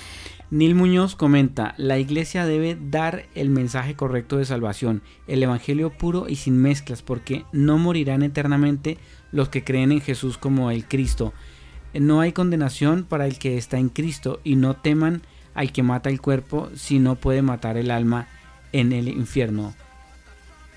Speaker 4: Neil Muñoz comenta, la iglesia debe dar el mensaje correcto de salvación, el evangelio puro y sin mezclas, porque no morirán eternamente los que creen en Jesús como el Cristo. No hay condenación para el que está en Cristo y no teman al que mata el cuerpo si no puede matar el alma en el infierno.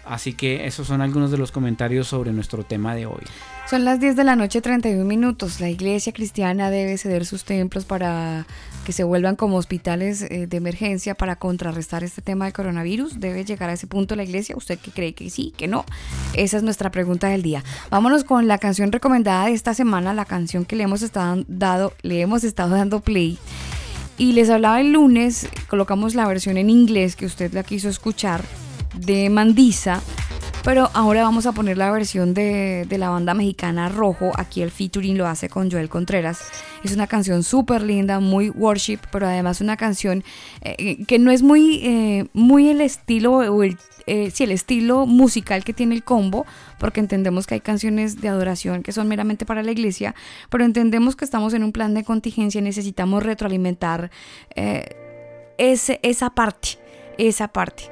Speaker 4: Así que esos son algunos de los comentarios sobre nuestro tema de hoy.
Speaker 2: Son las 10 de la noche, 31 minutos. La iglesia cristiana debe ceder sus templos para que se vuelvan como hospitales eh, de emergencia para contrarrestar este tema del coronavirus. ¿Debe llegar a ese punto la iglesia? ¿Usted que cree que sí, que no? Esa es nuestra pregunta del día. Vámonos con la canción recomendada de esta semana, la canción que le hemos estado, dado, le hemos estado dando play. Y les hablaba el lunes, colocamos la versión en inglés que usted la quiso escuchar de Mandisa, pero ahora vamos a poner la versión de, de la banda mexicana Rojo. Aquí el featuring lo hace con Joel Contreras. Es una canción súper linda, muy worship, pero además una canción eh, que no es muy, eh, muy el estilo o el, eh, el estilo musical que tiene el combo, porque entendemos que hay canciones de adoración que son meramente para la iglesia, pero entendemos que estamos en un plan de contingencia y necesitamos retroalimentar eh, ese, esa parte, esa parte,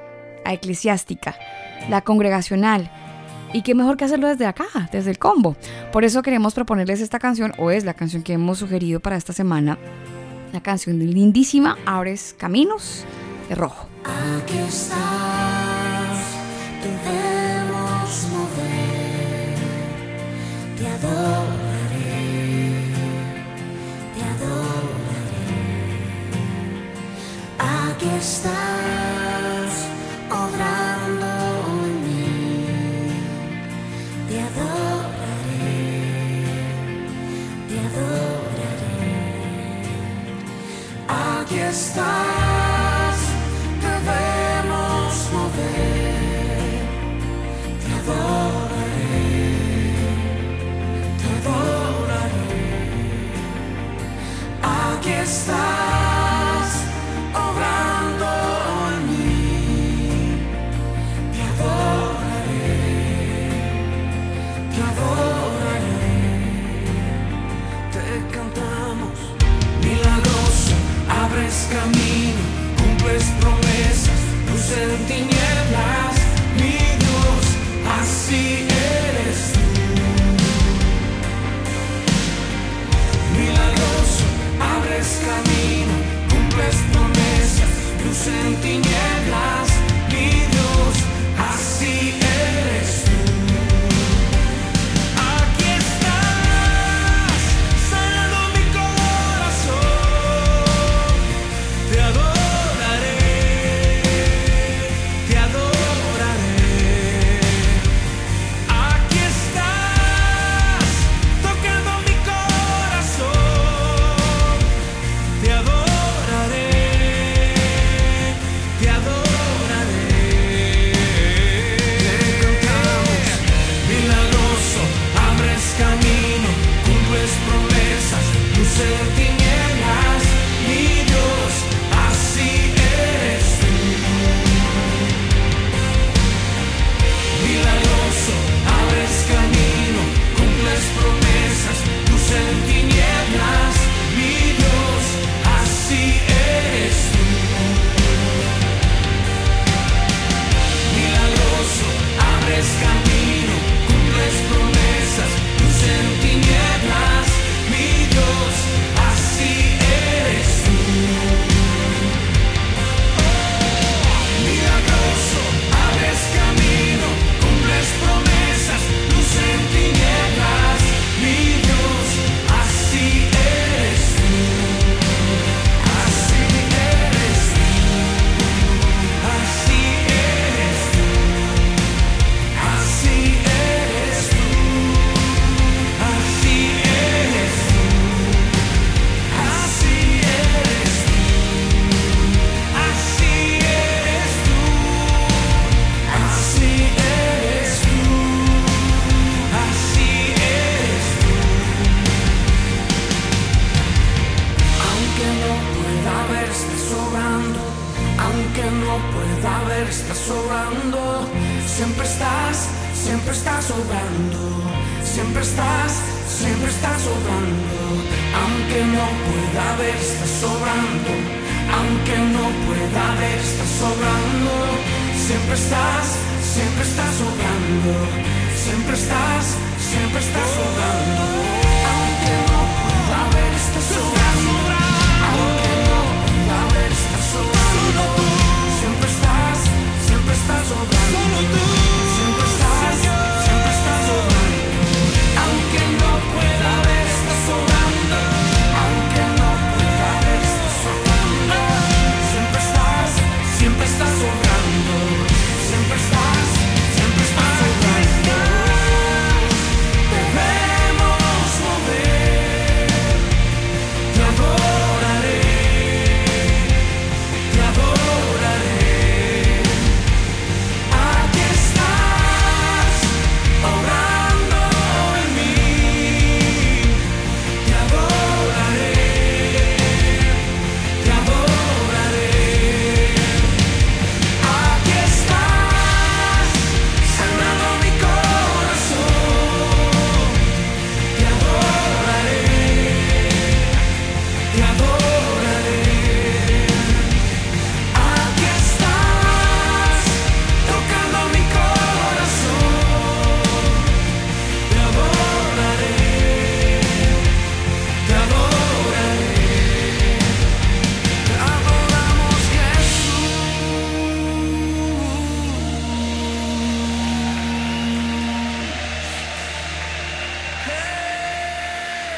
Speaker 2: la eclesiástica, la congregacional. Y qué mejor que hacerlo desde acá, desde el combo. Por eso queremos proponerles esta canción, o es la canción que hemos sugerido para esta semana. La canción lindísima, Abres Caminos, de rojo.
Speaker 13: Aquí estás, Te adoraré, te adoraré. Aquí estás, obrando en mí. Te adoraré, te adoraré. Aquí estás,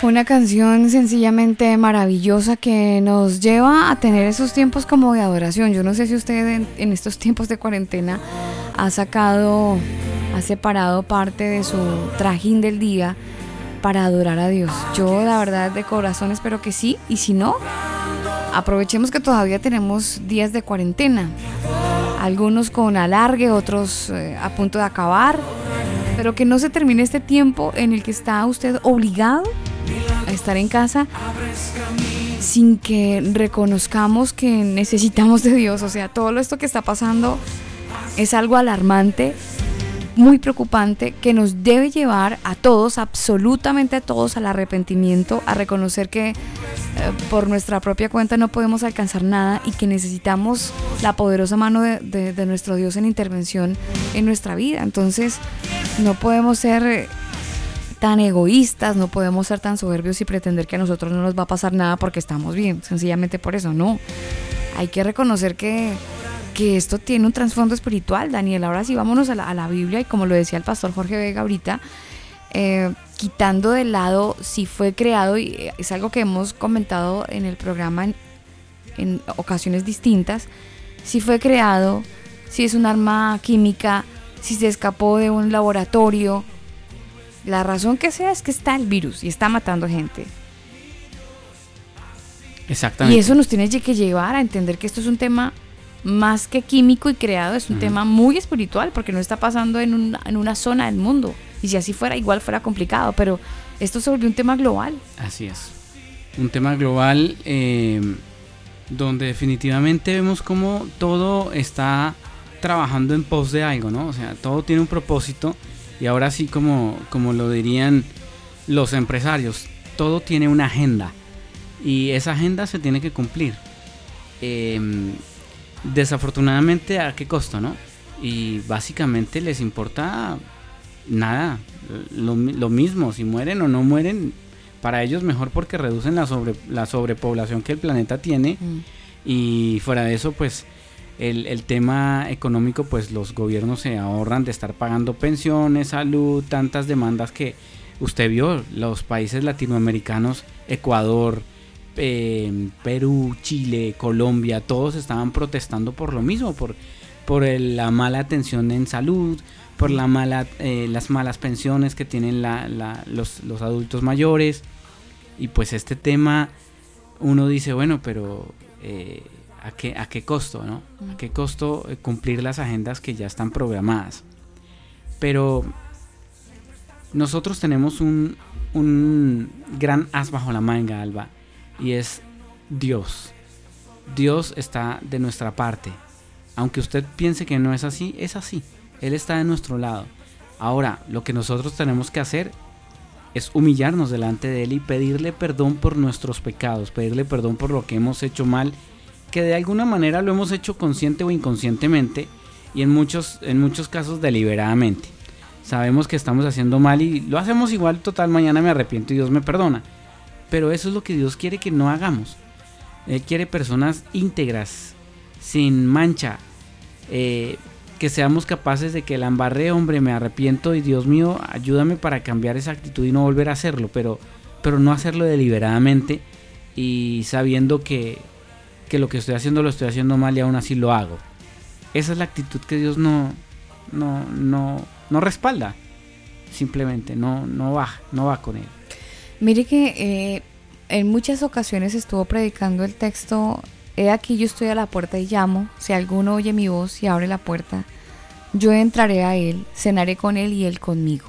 Speaker 2: Una canción sencillamente maravillosa que nos lleva a tener esos tiempos como de adoración. Yo no sé si usted en, estos tiempos de cuarentena ha sacado, ha separado parte de su trajín del día para adorar a Dios. Yo la verdad de corazón espero que sí y si no, aprovechemos que todavía tenemos días de cuarentena. Algunos con alargue, otros eh, a punto de acabar, pero que no se termine este tiempo en el que está usted obligado estar en casa sin que reconozcamos que necesitamos de Dios. O sea, todo esto que está pasando es algo alarmante, muy preocupante, que nos debe llevar a todos, absolutamente a todos, al arrepentimiento, a reconocer que eh, por nuestra propia cuenta no podemos alcanzar nada y que necesitamos la poderosa mano de nuestro Dios en intervención en nuestra vida. Entonces, no podemos ser eh, tan egoístas, no podemos ser tan soberbios y pretender que a nosotros no nos va a pasar nada porque estamos bien, sencillamente por eso, no. Hay que reconocer que, que esto tiene un trasfondo espiritual, Daniel. Ahora sí, vámonos a la, a la Biblia y como lo decía el pastor Jorge Vega ahorita, eh, quitando de lado si fue creado, y eh, es algo que hemos comentado en el programa en, en ocasiones distintas, si fue creado, si es un arma química, si se escapó de un laboratorio, la razón que sea es que está el virus y está matando gente.
Speaker 4: Exactamente.
Speaker 2: Y eso nos tiene que llevar a entender que esto es un tema más que químico y creado, es un tema muy espiritual porque no está pasando en una, en una zona del mundo. Y si así fuera, igual fuera complicado, pero esto se volvió un tema global.
Speaker 4: Así es. Un tema global eh, donde definitivamente vemos cómo todo está trabajando en pos de algo, ¿no? O sea, todo tiene un propósito y ahora sí como, como lo dirían los empresarios, todo tiene una agenda y esa agenda se tiene que cumplir. Eh, desafortunadamente, ¿a qué costo, no? Y básicamente les importa nada, lo, mi- lo mismo, si mueren o no mueren, para ellos mejor porque reducen la, sobre, la sobrepoblación que el planeta tiene y fuera de eso pues el, el tema económico pues los gobiernos se ahorran de estar pagando pensiones, salud, tantas demandas que usted vio, los países latinoamericanos, Ecuador, eh, Perú, Chile, Colombia, todos estaban protestando por lo mismo, por, por el- la mala atención en salud, por la mala, eh, las malas pensiones que tienen la- la- los, los adultos mayores. Y pues este tema, uno dice, bueno, pero eh, ¿a, qué, ¿a qué costo? ¿no? ¿A qué costo eh, cumplir las agendas que ya están programadas? Pero nosotros tenemos un, un gran as bajo la manga, Alba, y es Dios. Dios está de nuestra parte. Aunque usted piense que no es así, es así. Él está de nuestro lado. Ahora, lo que nosotros tenemos que hacer es humillarnos delante de Él y pedirle perdón por nuestros pecados, pedirle perdón por lo que hemos hecho mal, que de alguna manera lo hemos hecho consciente o inconscientemente y en muchos, en muchos casos deliberadamente. Sabemos que estamos haciendo mal y lo hacemos igual, total, mañana me arrepiento y Dios me perdona. Pero eso es lo que Dios quiere que no hagamos. Él quiere personas íntegras, sin mancha, eh, que seamos capaces de que la embarré, hombre, me arrepiento y Dios mío, ayúdame para cambiar esa actitud y no volver a hacerlo, pero, pero no hacerlo deliberadamente y sabiendo que, que lo que estoy haciendo lo estoy haciendo mal y aún así lo hago. Esa es la actitud que Dios no, no, no, no respalda. Simplemente no, no no va con él.
Speaker 2: Mire que eh, en muchas ocasiones estuvo predicando el texto He aquí yo estoy a la puerta y llamo, si alguno oye mi voz y abre la puerta, yo entraré a él, cenaré con él y él conmigo.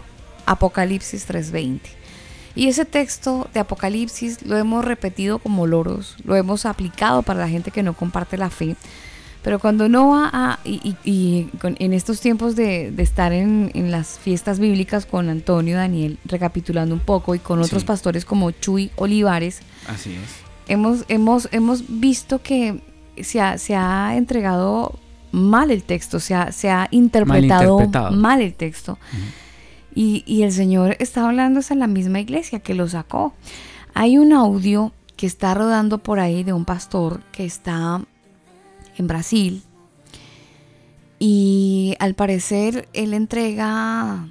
Speaker 2: Apocalipsis 3:20. Y ese texto de Apocalipsis lo hemos repetido como loros, lo hemos aplicado para la gente que no comparte la fe. Pero cuando no va a, y, en estos tiempos de, estar en, las fiestas bíblicas con Antonio Daniel, recapitulando un poco, y con otros pastores como Chuy Olivares,
Speaker 4: Así es
Speaker 2: hemos, hemos, hemos visto que se ha, se ha entregado mal el texto, se ha, se ha interpretado mal, el texto. Y, el Señor está hablando en la misma iglesia que lo sacó. Hay un audio que está rodando por ahí de un pastor que está en Brasil y al parecer él entrega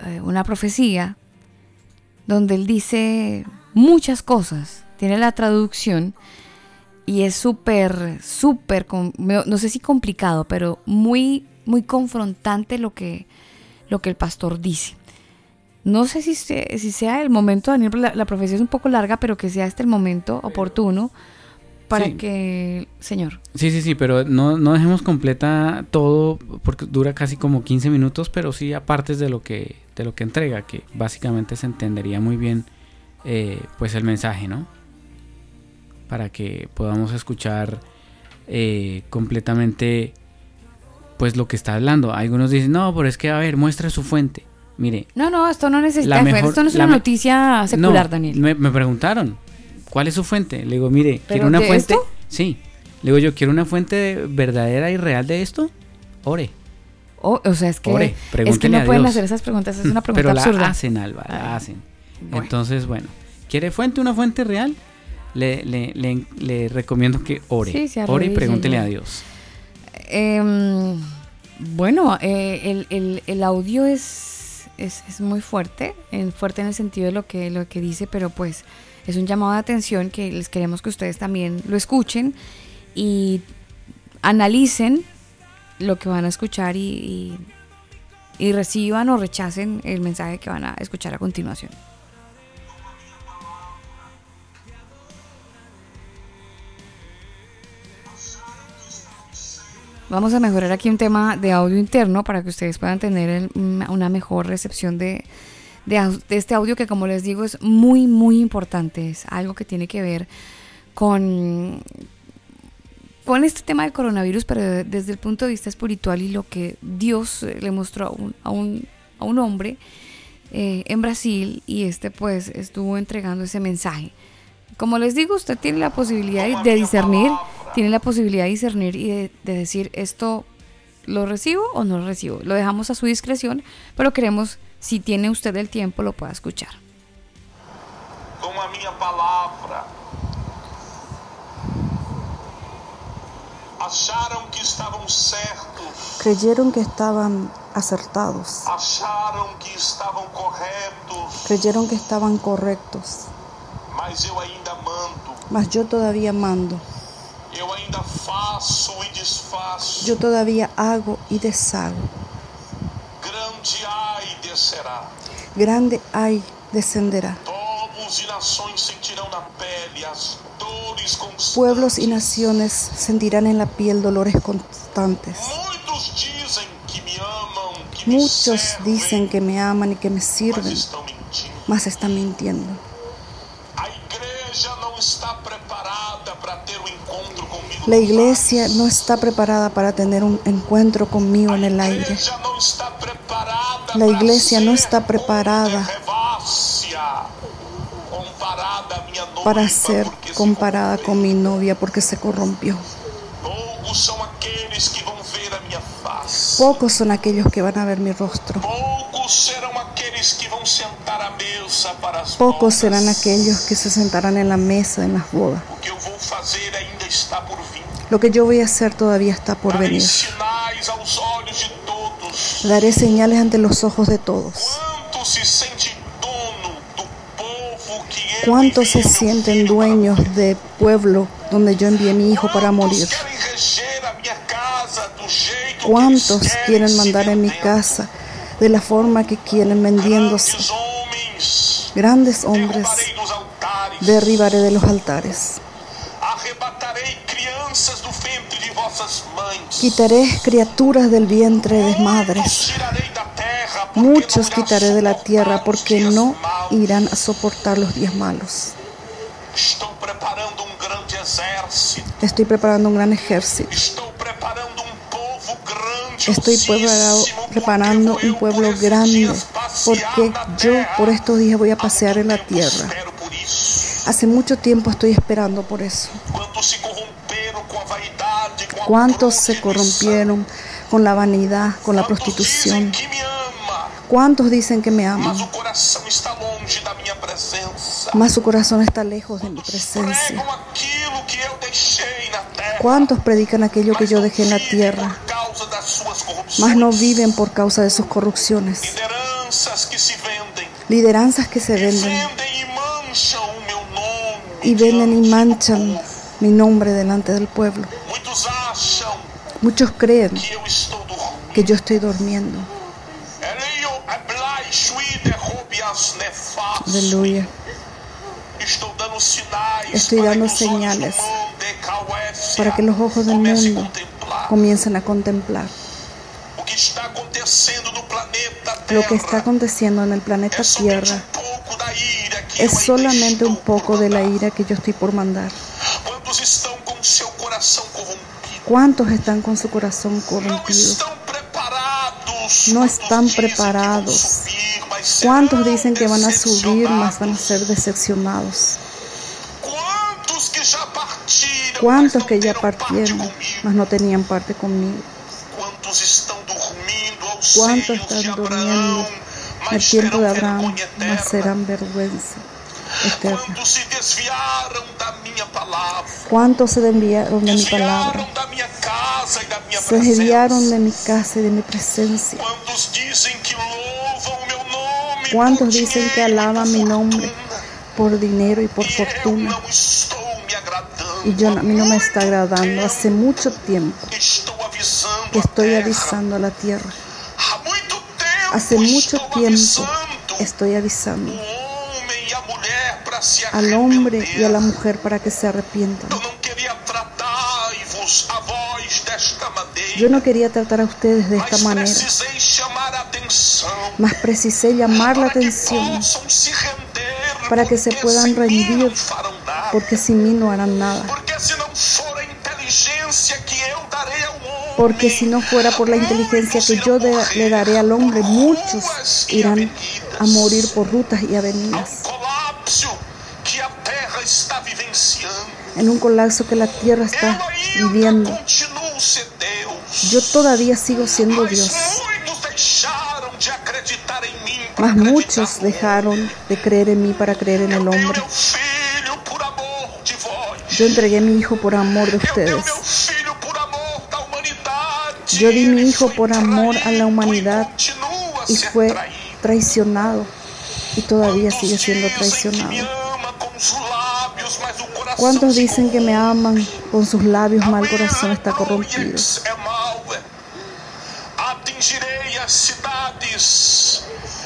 Speaker 2: eh, una profecía donde él dice muchas cosas tiene la traducción y es súper, súper, no sé si complicado, pero muy, muy confrontante lo que, lo que el pastor dice. No sé si, si sea el momento, Daniel, la, la profecía es un poco larga, pero que sea este el momento oportuno para que, señor.
Speaker 4: Sí, sí, sí, pero no, no dejemos completa todo porque dura casi como 15 minutos, pero sí aparte de lo que, de lo que entrega, que básicamente se entendería muy bien eh, pues el mensaje, ¿no? para que podamos escuchar eh, completamente pues lo que está hablando. Algunos dicen, no, pero es que a ver, muestra su fuente. Mire.
Speaker 2: No, no, esto no necesita esto no es una noticia secular, Daniel.
Speaker 4: Me, preguntaron, ¿cuál es su fuente? Le digo, mire, quiero una fuente. Sí. Le digo, yo quiero una fuente verdadera y real de esto. Ore.
Speaker 2: o sea, es que, Ore, es que no pueden hacer esas preguntas, es una pregunta
Speaker 4: Pero
Speaker 2: absurda.
Speaker 4: la hacen, Alba, la hacen. Entonces, bueno, ¿quiere fuente, una fuente real? le, le, le, recomiendo que ore. ore y pregúntele a Dios.
Speaker 2: Em, bueno, eh, el, el, el, audio es, es, es, muy fuerte, fuerte en el sentido de lo que, lo que dice, pero pues es un llamado de atención que les queremos que ustedes también lo escuchen y analicen lo que van a escuchar y, y reciban o rechacen el mensaje que van a escuchar a continuación. Vamos a mejorar aquí un tema de audio interno para que ustedes puedan tener una mejor recepción de, este audio que como les digo es muy muy importante. Es algo que tiene que ver con, con este tema del coronavirus, pero desde el punto de vista espiritual y lo que Dios le mostró a un hombre eh, en Brasil y este pues estuvo entregando ese mensaje. Como les digo, usted tiene la posibilidad de discernir tiene la posibilidad de discernir y de, decir esto lo recibo o no lo recibo. Lo dejamos a su discreción, pero queremos, si tiene usted el tiempo, lo pueda escuchar.
Speaker 14: Como a minha palavra, acharam que estavam certos,
Speaker 15: creyeron que estaban acertados,
Speaker 14: acharam que estavam corretos,
Speaker 15: creyeron que estaban correctos,
Speaker 14: mas eu ainda mando,
Speaker 15: mas yo todavía mando. Yo todavía hago y deshago.
Speaker 14: Grande ay descerá.
Speaker 15: Grande ay descenderá. Pueblos y naciones sentirán en la piel dolores constantes. Muchos dicen que me aman y que me sirven, mas están mintiendo. La iglesia no está preparada para tener un encuentro conmigo en el aire. La iglesia no está preparada para ser comparada con mi novia porque se corrompió. Pocos son aquellos que van a ver mi rostro. Pocos serán aquellos que se sentarán en la mesa en las bodas. Lo que yo voy a hacer todavía está por venir. Daré señales ante los ojos de todos. ¿Cuántos se sienten dueños de pueblo donde yo envié a mi hijo para morir? ¿Cuántos quieren mandar en mi casa de la forma que quieren vendiéndose?
Speaker 14: Grandes
Speaker 15: hombres derribaré de los altares. Quitaré criaturas del vientre de madres. Muchos quitaré de la tierra porque no irán a soportar los días malos. Estoy preparando un gran ejército. Estoy preparado- preparando un pueblo grande porque yo por estos días voy a pasear en la tierra. Hace mucho tiempo estoy esperando por eso. ¿Cuántos se corrompieron con la vanidad, con la prostitución? ¿Cuántos dicen que me aman? Mas su corazón está lejos de mi presencia. ¿Cuántos predican aquello que yo dejé en la tierra? Mas no viven por causa de sus corrupciones. Lideranzas que se venden
Speaker 14: e
Speaker 15: y venden y manchan mi nombre delante del pueblo. Muchos creen
Speaker 14: que
Speaker 15: yo estoy durmiendo. Aleluya. Estoy dando señales para que los ojos del mundo comiencen a contemplar lo que está aconteciendo en el planeta Tierra. Es solamente un poco de la ira que yo estoy por mandar. ¿Cuántos están con su corazón corrompido? No están preparados. ¿Cuántos dicen que van a subir, mas van a ser decepcionados? ¿Cuántos que ya partieron, mas no tenían parte conmigo? ¿Cuántos están durmiendo en el tiempo de Abraham, mas serán vergüenza eterna? ¿Cuántos se desviaron de mi palabra? Se desviaron de mi casa y de mi presencia. ¿Cuántos dicen que
Speaker 14: e
Speaker 15: alaban mi nombre por dinero y por
Speaker 14: E
Speaker 15: fortuna? Y yo, a mí no me está agradando. Hace mucho tiempo que estoy avisando a la tierra. Hace mucho tiempo estoy avisando
Speaker 14: e
Speaker 15: al hombre y a la mujer para que se arrepientan. Yo no quería tratar a ustedes de esta manera, mas precisé llamar la atención. Para que se puedan rendir, porque sin mí no harán nada.
Speaker 14: Porque
Speaker 15: si no fuera por la inteligencia que yo de- le daré al hombre, muchos irán a morir por rutas y avenidas, en un colapso que la tierra está viviendo. Yo todavía sigo siendo Dios, mas muchos dejaron de creer en mí para creer en el hombre. Yo entregué mi hijo por amor de ustedes. Yo di mi hijo por amor a la humanidad y fue traicionado y todavía sigue siendo traicionado. ¿Cuántos dicen que me aman con sus labios, mal corazón está corrompido?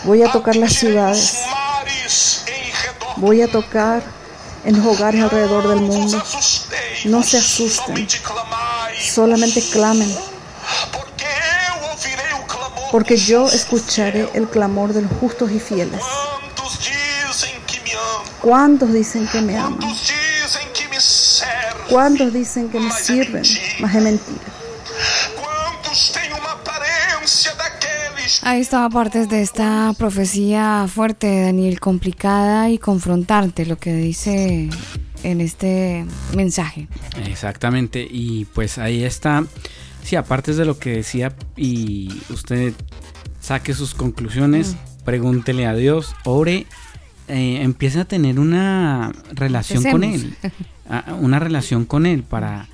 Speaker 15: Voy a tocar las ciudades, voy a tocar en los hogares alrededor del mundo. No se asusten, solamente clamen,
Speaker 14: Porque
Speaker 15: yo escucharé el clamor de los justos y fieles. ¿Cuántos dicen que me aman? ¿Cuántos dicen que me sirven? Más es mentira.
Speaker 2: Ahí estaba partes de esta profecía fuerte, Daniel, complicada y confrontante, lo que dice en este mensaje.
Speaker 4: Exactamente, y pues ahí está, sí, aparte de lo que decía y usted saque sus conclusiones, pregúntele a Dios, ore, eh, empiece a tener una relación con Él, una relación con Él para,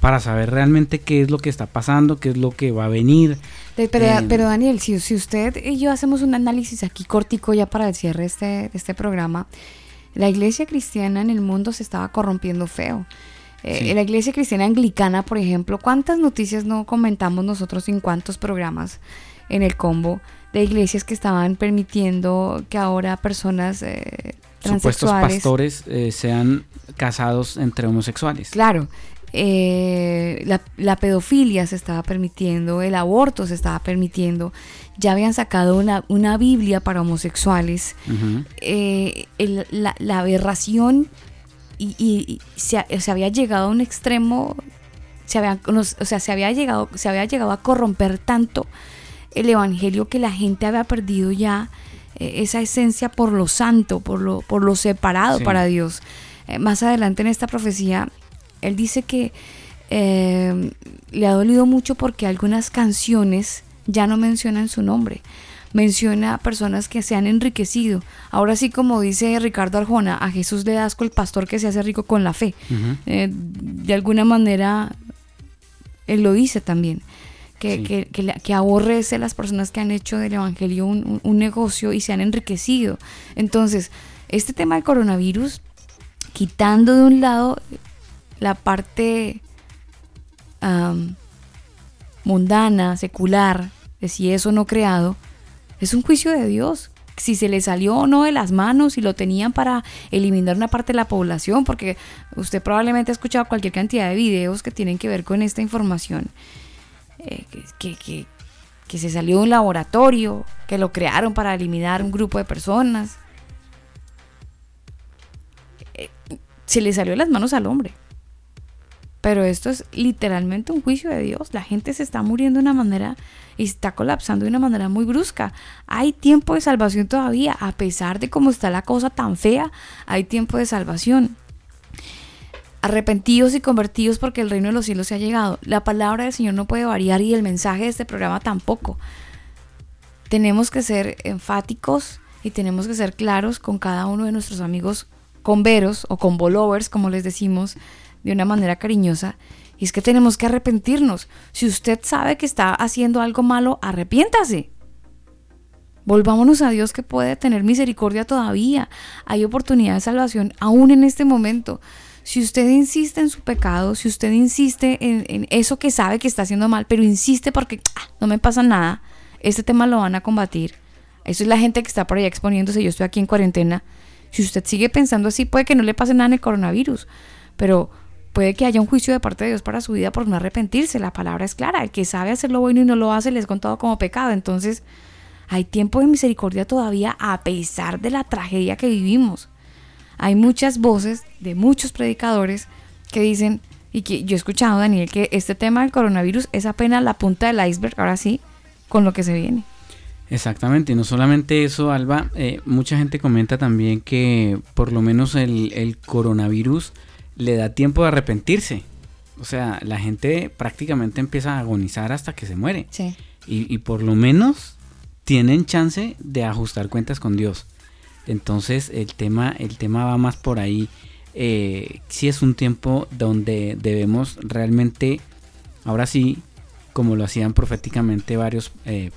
Speaker 4: para saber realmente qué es lo que está pasando, qué es lo que va a venir.
Speaker 2: Pero,
Speaker 4: Eh,
Speaker 2: pero Daniel, si, si usted y yo hacemos un análisis aquí cortico ya para el cierre de este, de este programa, la iglesia cristiana en el mundo se estaba corrompiendo feo. Eh,
Speaker 16: Sí.
Speaker 2: La iglesia cristiana anglicana, por ejemplo, ¿cuántas noticias no comentamos nosotros en cuántos programas en el combo de iglesias que estaban permitiendo que ahora personas eh,
Speaker 4: supuestos pastores eh, sean casados entre homosexuales.
Speaker 2: Claro, eh, la, la pedofilia se estaba permitiendo, el aborto se estaba permitiendo, ya habían sacado una, una Biblia para homosexuales, eh, el- la, la aberración y, y- y se, se había llegado a un extremo, se había, o sea, se había llegado, se había llegado a corromper tanto el evangelio que la gente había perdido ya eh, esa esencia por lo santo, por lo, por lo separado
Speaker 16: Sí.
Speaker 2: para Dios. Más adelante en esta profecía, él dice que eh, le ha dolido mucho porque algunas canciones ya no mencionan su nombre. Menciona a personas que se han enriquecido. Ahora sí, como dice Ricardo Arjona, a Jesús le da asco el pastor que se hace rico con la fe. Eh, de alguna manera, él lo dice también. Que,
Speaker 16: Sí.
Speaker 2: que, que, aborrece a las personas que han hecho del Evangelio un, un- un negocio y se han enriquecido. Entonces, este tema del coronavirus, quitando de un lado la parte am, mundana, secular, de si eso no creado, es un juicio de Dios. Si se le salió o no de las manos, si lo tenían para eliminar una parte de la población, porque usted probablemente ha escuchado cualquier cantidad de videos que tienen que ver con esta información, eh, que, que- que- se salió de un laboratorio, que lo crearon para eliminar un grupo de personas. Eh, se le salió las manos al hombre. Pero esto es literalmente un juicio de Dios. La gente se está muriendo de una manera y está colapsando de una manera muy brusca. Hay tiempo de salvación todavía, a pesar de cómo está la cosa tan fea, hay tiempo de salvación. Arrepentidos y convertidos porque el reino de los cielos se ha llegado. La palabra del Señor no puede variar y el mensaje de este programa tampoco. Tenemos que ser enfáticos y tenemos que ser claros con cada uno de nuestros amigos converos o convolovers, como les decimos, de una manera cariñosa. Y es que tenemos que arrepentirnos. Si usted sabe que está haciendo algo malo, arrepiéntase. Volvámonos a Dios que puede tener misericordia todavía. Hay oportunidad de salvación aún en este momento. Si usted insiste en su pecado, si usted insiste en, eso que sabe que está haciendo mal, pero insiste porque "Ah, no me pasa nada, este tema lo van a combatir. Eso es la gente que está por allá exponiéndose. Yo estoy aquí en cuarentena. Si usted sigue pensando así, puede que no le pase nada en el coronavirus, pero puede que haya un juicio de parte de Dios para su vida por no arrepentirse. La palabra es clara. El que sabe hacer lo bueno y no lo hace, le es contado como pecado. Entonces, hay tiempo de misericordia todavía a pesar de la tragedia que vivimos. Hay muchas voces de muchos predicadores que dicen, y que yo he escuchado, Daniel, que este tema del coronavirus es apenas la punta del iceberg, ahora sí, con lo que se viene.
Speaker 4: Exactamente, y no solamente eso, Alba, eh, mucha gente comenta también que por lo menos el, el coronavirus le da tiempo de arrepentirse. O sea, la gente prácticamente empieza a agonizar hasta que se muere.
Speaker 2: Sí.
Speaker 4: Y, y por lo menos tienen chance de ajustar cuentas con Dios. Entonces el tema, el tema va más por ahí. Eh, sí es un tiempo donde debemos realmente, ahora sí, como lo hacían proféticamente varios eh,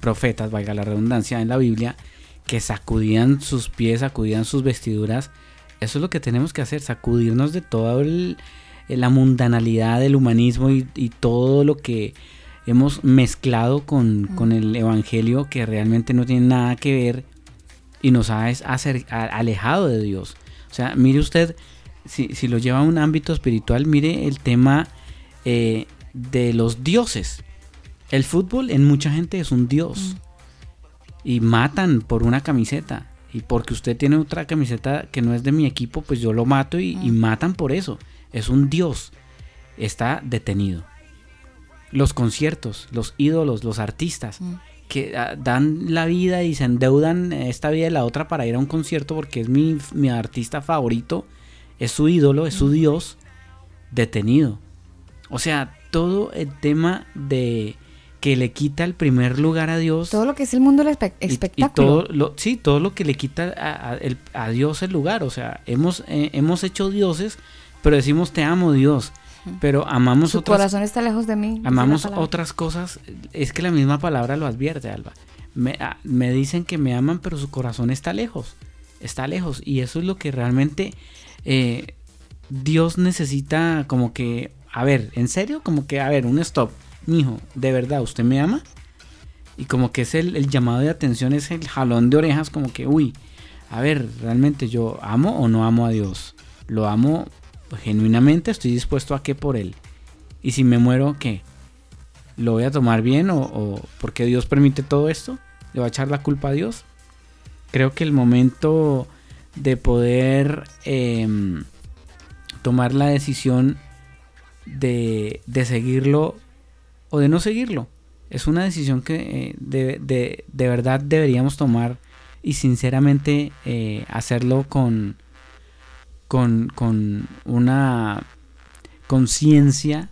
Speaker 4: profetas, valga la redundancia, en la Biblia, que sacudían sus pies, sacudían sus vestiduras. Eso es lo que tenemos que hacer, sacudirnos de toda el- la mundanalidad del humanismo y, y todo lo que hemos mezclado con, con el Evangelio que realmente no tiene nada que ver y nos ha acer- a- alejado de Dios. O sea, mire usted, si, si lo lleva a un ámbito espiritual, mire el tema eh, de los dioses. El fútbol en mucha gente es un dios. Y matan por una camiseta. Y porque usted tiene otra camiseta que no es de mi equipo, pues yo lo mato y, y matan por eso. es un dios. Está detenido. Los conciertos, los ídolos, los artistas
Speaker 2: Mm.
Speaker 4: que ah, dan la vida y se endeudan esta vida y la otra para ir a un concierto porque es mi, mi artista favorito, es su ídolo, es su dios, detenido. O sea, todo el tema de que le quita el primer lugar a Dios.
Speaker 2: Todo lo que es el mundo del espe-
Speaker 4: y- y
Speaker 2: espectáculo.
Speaker 4: todo lo, sí, todo lo que le quita a, a- el- a Dios el lugar. O sea, hemos, eh, hemos hecho dioses, pero decimos te amo Dios. Pero amamos
Speaker 2: Su
Speaker 4: otras
Speaker 2: corazón está lejos de mí.
Speaker 4: Amamos otras cosas. Es que la misma palabra lo advierte, Alba. Me, me dicen que me aman, pero su corazón está lejos. Está lejos. Y eso es lo que realmente eh, Dios necesita como que... A ver, ¿en serio? Como que, a ver, un stop. Mijo, ¿de verdad usted me ama? Y como que es el, llamado de atención, es el jalón de orejas, como que, uy, a ver, ¿realmente yo amo o no amo a Dios? Lo amo genuinamente, estoy dispuesto a qué por Él. Y si me muero, ¿qué? ¿Lo voy a tomar bien o, o porque Dios permite todo esto? ¿Le va a echar la culpa a Dios? Creo que el momento de poder em, tomar la decisión de, de seguirlo o de no seguirlo es una decisión que eh, de, de- de verdad deberíamos tomar y sinceramente eh, hacerlo con, con, con una conciencia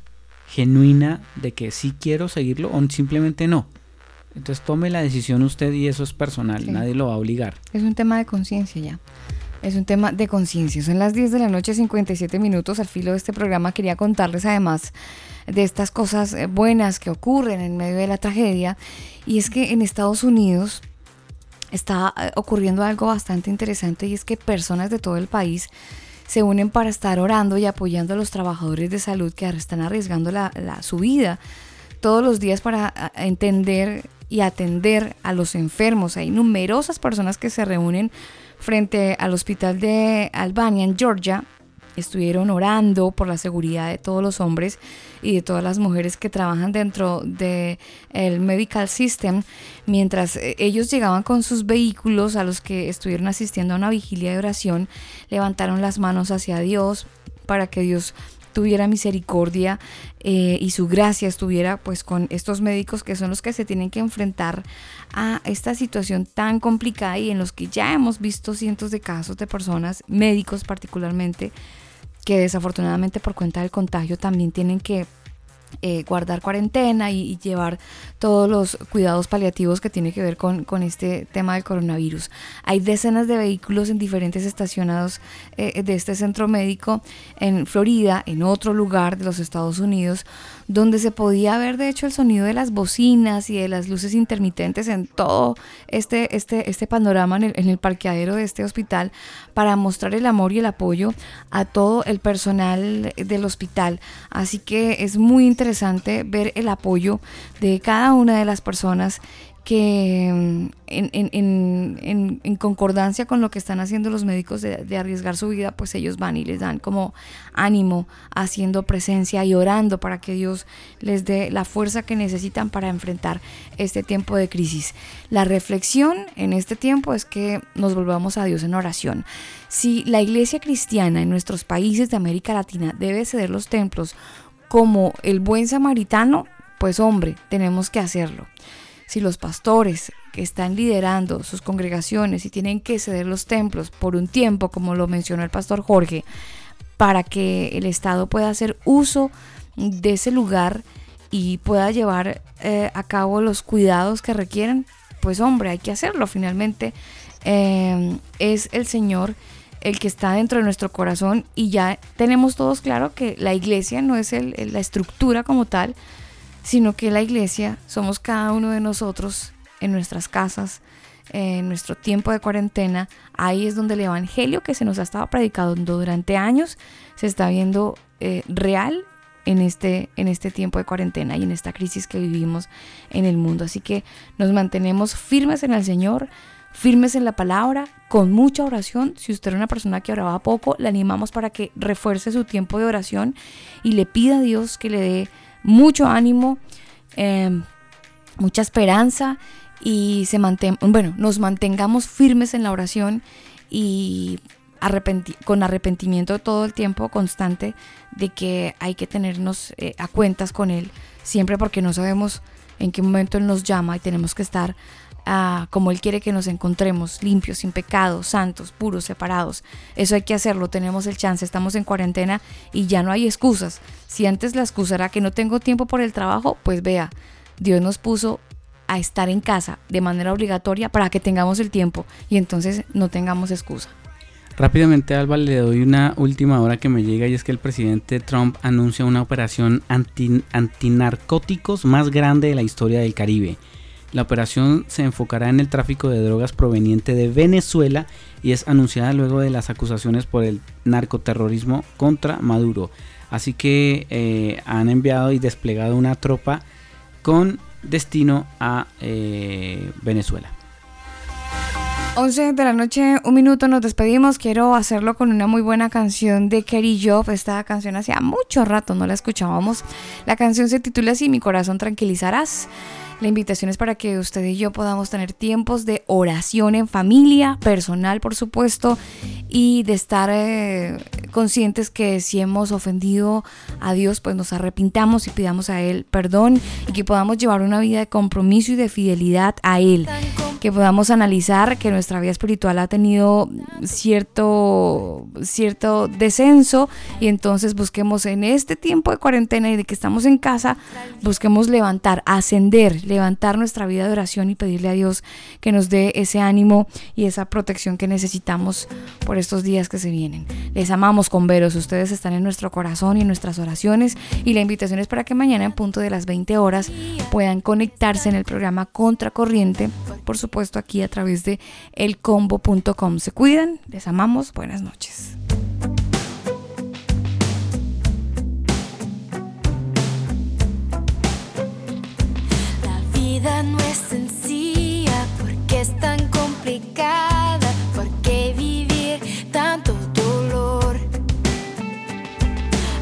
Speaker 4: genuina de que sí quiero seguirlo o simplemente no. Entonces tome la decisión usted y eso es personal,
Speaker 2: Sí.
Speaker 4: nadie lo va a obligar.
Speaker 2: Es un tema de conciencia ya. Es un tema de conciencia. Son las 10 de la noche, 57 minutos. Al filo de este programa quería contarles además de estas cosas eh, buenas que ocurren en medio de la tragedia. Y es que en Estados Unidos está eh, ocurriendo algo bastante interesante y es que personas de todo el país se unen para estar orando y apoyando a los trabajadores de salud que están arriesgando la- su vida todos los días para entender y atender a los enfermos. Hay numerosas personas que se reúnen frente al hospital de Albania en Georgia. Estuvieron orando por la seguridad de todos los hombres y de todas las mujeres que trabajan dentro del medical system, mientras eh, ellos llegaban con sus vehículos a los que estuvieron asistiendo a una vigilia de oración, levantaron las manos hacia Dios para que Dios tuviera misericordia eh, y su gracia estuviera pues con estos médicos que son los que se tienen que enfrentar a esta situación tan complicada y en los que ya hemos visto cientos de casos de personas, médicos particularmente, que desafortunadamente por cuenta del contagio también tienen que eh, guardar cuarentena y, llevar todos los cuidados paliativos que tiene que ver con, con este tema del coronavirus. Hay decenas de vehículos en diferentes estacionados eh, de este centro médico en Florida, en otro lugar de los Estados Unidos, donde se podía ver de hecho el sonido de las bocinas y de las luces intermitentes en todo este, este, este panorama en el, en el parqueadero de este hospital para mostrar el amor y el apoyo a todo el personal del hospital. Así que es muy interesante ver el apoyo de cada una de las personas que mm, en, concordancia con lo que están haciendo los médicos de arriesgar su vida, pues ellos van y les dan como ánimo, haciendo presencia y orando para que Dios les dé la fuerza que necesitan para enfrentar este tiempo de crisis. La reflexión en este tiempo es que nos volvamos a Dios en oración. Si la iglesia cristiana en nuestros países de América Latina debe ceder los templos como el buen samaritano, pues hombre, tenemos que hacerlo. Si los pastores que están liderando sus congregaciones y tienen que ceder los templos por un tiempo, como lo mencionó el pastor Jorge, para que el Estado pueda hacer uso de ese lugar y pueda llevar eh, a cabo los cuidados que requieren, pues hombre, hay que hacerlo. Finalmente eh, es el Señor el que está dentro de nuestro corazón y ya tenemos todos claro que la iglesia no es el- la estructura como tal, sino que la iglesia somos cada uno de nosotros en nuestras casas, en nuestro tiempo de cuarentena. Ahí es donde el evangelio que se nos ha estado predicando durante años se está viendo eh, real en este, en este tiempo de cuarentena y en esta crisis que vivimos en el mundo. Así que nos mantenemos firmes en el Señor, firmes en la palabra, con mucha oración. Si usted era una persona que oraba poco, le animamos para que refuerce su tiempo de oración y le pida a Dios que le dé mucho ánimo, eh, mucha esperanza y se manten bueno, nos mantengamos firmes en la oración y arrepenti- con arrepentimiento todo el tiempo constante de que hay que tenernos eh, a cuentas con Él, siempre porque no sabemos en qué momento Él nos llama y tenemos que estar como Él quiere que nos encontremos, limpios, sin pecado, santos, puros, separados. Eso hay que hacerlo, tenemos el chance, estamos en cuarentena y ya no hay excusas. Si antes la excusa era que no tengo tiempo por el trabajo, pues vea, Dios nos puso a estar en casa de manera obligatoria para que tengamos el tiempo y entonces no tengamos excusa.
Speaker 4: Rápidamente, Alba, le doy una última hora que me llega y es que el presidente Trump anuncia una operación anti, antinarcóticos más grande de la historia del Caribe. La operación se enfocará en el tráfico de drogas proveniente de Venezuela y es anunciada luego de las acusaciones por el narcoterrorismo contra Maduro. Así que eh, han enviado y desplegado una tropa con destino a eh, Venezuela.
Speaker 2: 11 de la noche, un minuto, nos despedimos. Quiero hacerlo con una muy buena canción de Kerry Job. Esta canción hacía mucho rato no la escuchábamos. La canción se titula así, Mi corazón tranquilizarás. La invitación es para que usted y yo podamos tener tiempos de oración en familia, personal por supuesto, y de estar eh, conscientes que si hemos ofendido a Dios, pues nos arrepintamos y pidamos a Él perdón y que podamos llevar una vida de compromiso y de fidelidad a Él. Que podamos analizar que nuestra vida espiritual ha tenido cierto, cierto descenso y entonces busquemos en este tiempo de cuarentena y de que estamos en casa, busquemos levantar, ascender, levantar nuestra vida de oración y pedirle a Dios que nos dé ese ánimo y esa protección que necesitamos por estos días que se vienen. Les amamos con veros, ustedes están en nuestro corazón y en nuestras oraciones y la invitación es para que mañana en punto de las 20 horas puedan conectarse en el programa Contracorriente, por supuesto aquí a través de elcombo.com. Se cuidan, les amamos, buenas noches.
Speaker 16: La vida no es sencilla porque es tan complicada, porque vivir tanto dolor.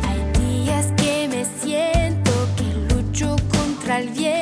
Speaker 16: Hay días que me siento que lucho contra el viento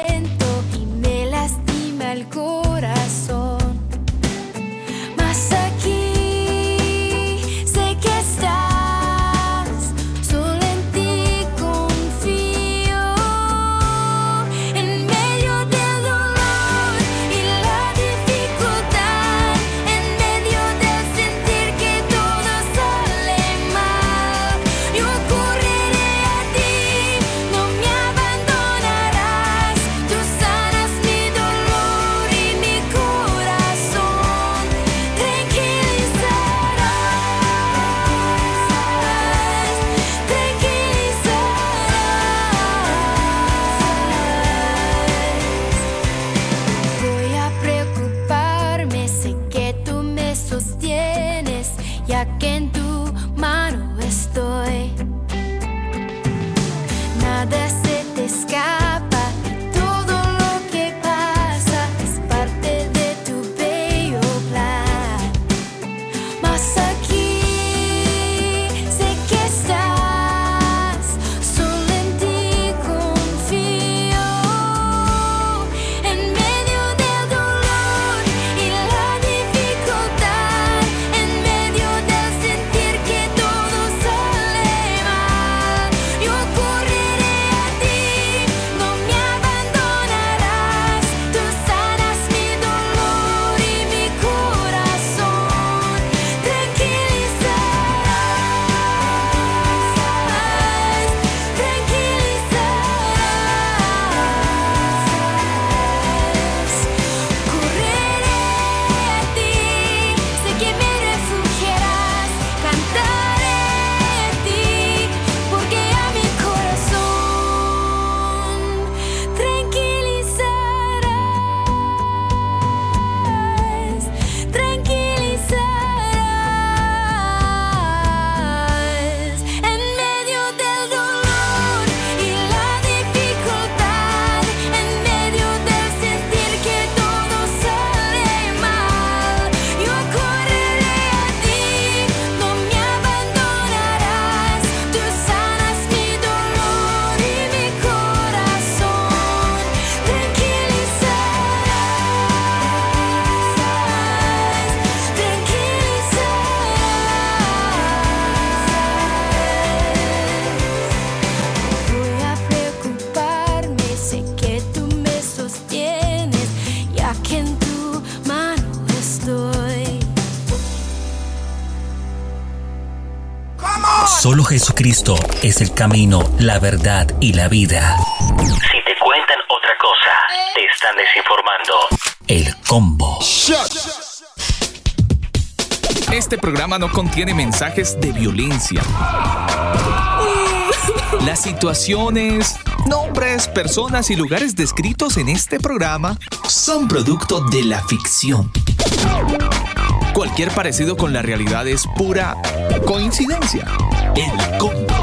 Speaker 9: Jesucristo es el camino, la verdad y la vida. Si te cuentan otra cosa, te están desinformando. El combo.
Speaker 3: Este programa no contiene mensajes de violencia. Las situaciones, nombres, personas y lugares descritos en este programa son producto de la ficción. Cualquier parecido con la realidad es pura coincidencia. El combo.